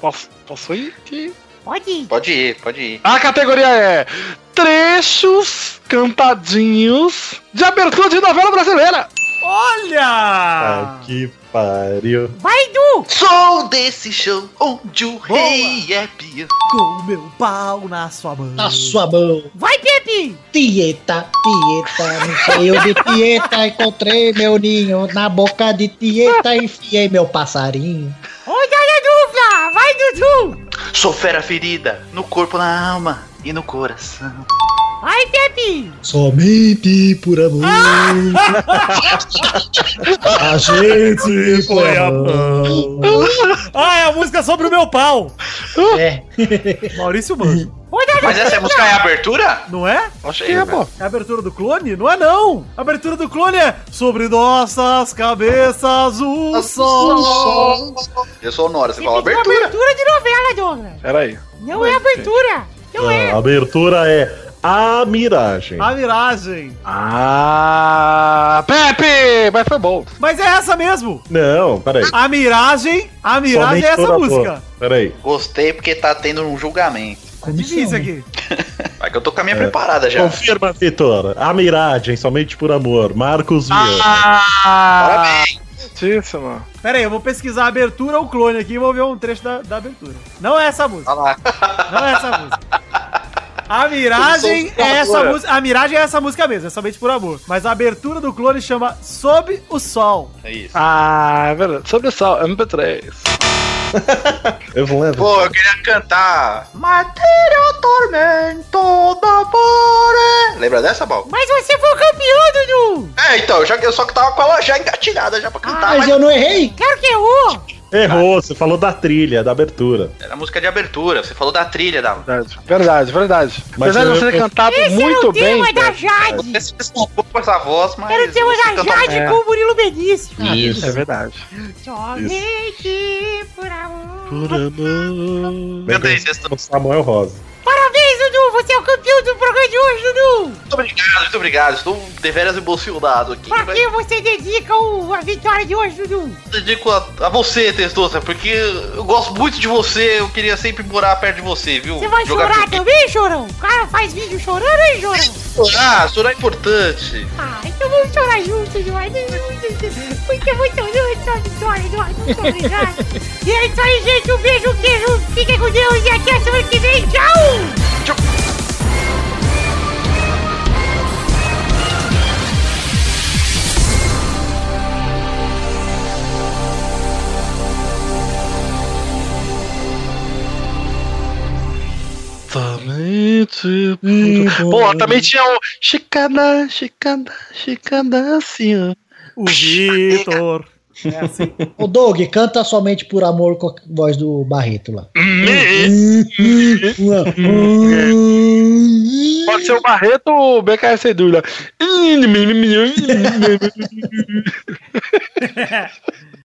Posso, posso ir? aqui? Pode ir. Pode ir, pode ir. A categoria é. Trechos cantadinhos de abertura de novela brasileira. Olha! Ah, que pariu. Vai, Du. Sou desse show onde o rei é peão. Com o meu pau na sua mão. Na sua mão. Vai, Pepe. Tieta, Tieta, no seio de Tieta encontrei meu ninho. Na boca de Tieta enfiei meu passarinho. Olha a dupla. Vai, Dudu. Sou fera ferida no corpo, na alma e no coração. Vai, Pepe. Somente por amor. <laughs> a gente foi a mão. Ah, é a música sobre o meu pau. É. <laughs> Maurício Manso. Olha Mas essa música é a abertura? Não é? Acho que é, pô. É a abertura do clone? Não é não! A abertura do clone é Sobre nossas cabeças o sol. Eu sou Honora, você Você fala abertura. abertura de novela, Douglas. Peraí. Não é abertura. Não é. A abertura é A Miragem. A miragem. Ah, Pepe! Mas foi bom. Mas é essa mesmo. Não, peraí. A miragem, a miragem Somente é essa música. Peraí. Gostei porque tá tendo um julgamento. Tá difícil aqui. <laughs> Vai que eu tô com a minha preparada já. Confirma, Vitor. A Miragem, somente por amor. Marcos Viana. Ah! Certíssimo. Pera aí, eu vou pesquisar a abertura ou clone aqui e vou ver um trecho da, da abertura. Não é essa música. Olha lá. Não é essa música. <laughs> A miragem é essa música. A miragem é essa música mesmo, é somente por amor. Mas a abertura do clone chama Sob o Sol. É isso. Ah, é verdade. Sobre o sal, MP3. Eu vou levar. Pô, eu queria cantar. Matéria tormento da pore. Lembra dessa, Bal? Mas você foi o campeão, Dudu. É, então, eu, já, eu só que tava com ela já engatilhada já pra cantar. Mas eu não errei? Claro que errou. Errou, você falou da trilha, da abertura. Era a música de abertura, você falou da trilha da. Verdade, verdade, verdade. Mas Apesar de eu- você ter cantado Esse muito era o bem. tema da cara. Jade. Você se desculpou com essa voz, mas. Era o tema da Jade É. com o Murilo Benício. Isso. É verdade. Somente por amor. Por amor. Canta aí, Samuel Rosa. Parabéns. Você é o campeão do programa de hoje, Dudu. Muito obrigado, muito obrigado. Estou deveras emocionado aqui. Pra mas que você dedica o- a vitória de hoje, Dudu? dedico a, a você, Testosta, porque eu gosto muito de você. Eu queria sempre morar perto de você, viu? Você vai Jogar chorar também, Chorão? O cara faz vídeo chorando, hein, Chorão? Ah, chorar é importante. Ah, então vamos chorar juntos, Eduardo. Muito, muito orgulho sua vitória, Eduardo. Muito obrigado. E é isso aí, gente. Um beijo, um queijo. Fiquem com Deus e até a semana que vem. Tchau! Exatamente. Pô, também tinha o chicana, chicana, chicana, assim, ó. O Vitor. É assim. Ô Doug, canta somente por amor com a voz do Barreto lá. Pode ser o Barreto ou o BKS Dura.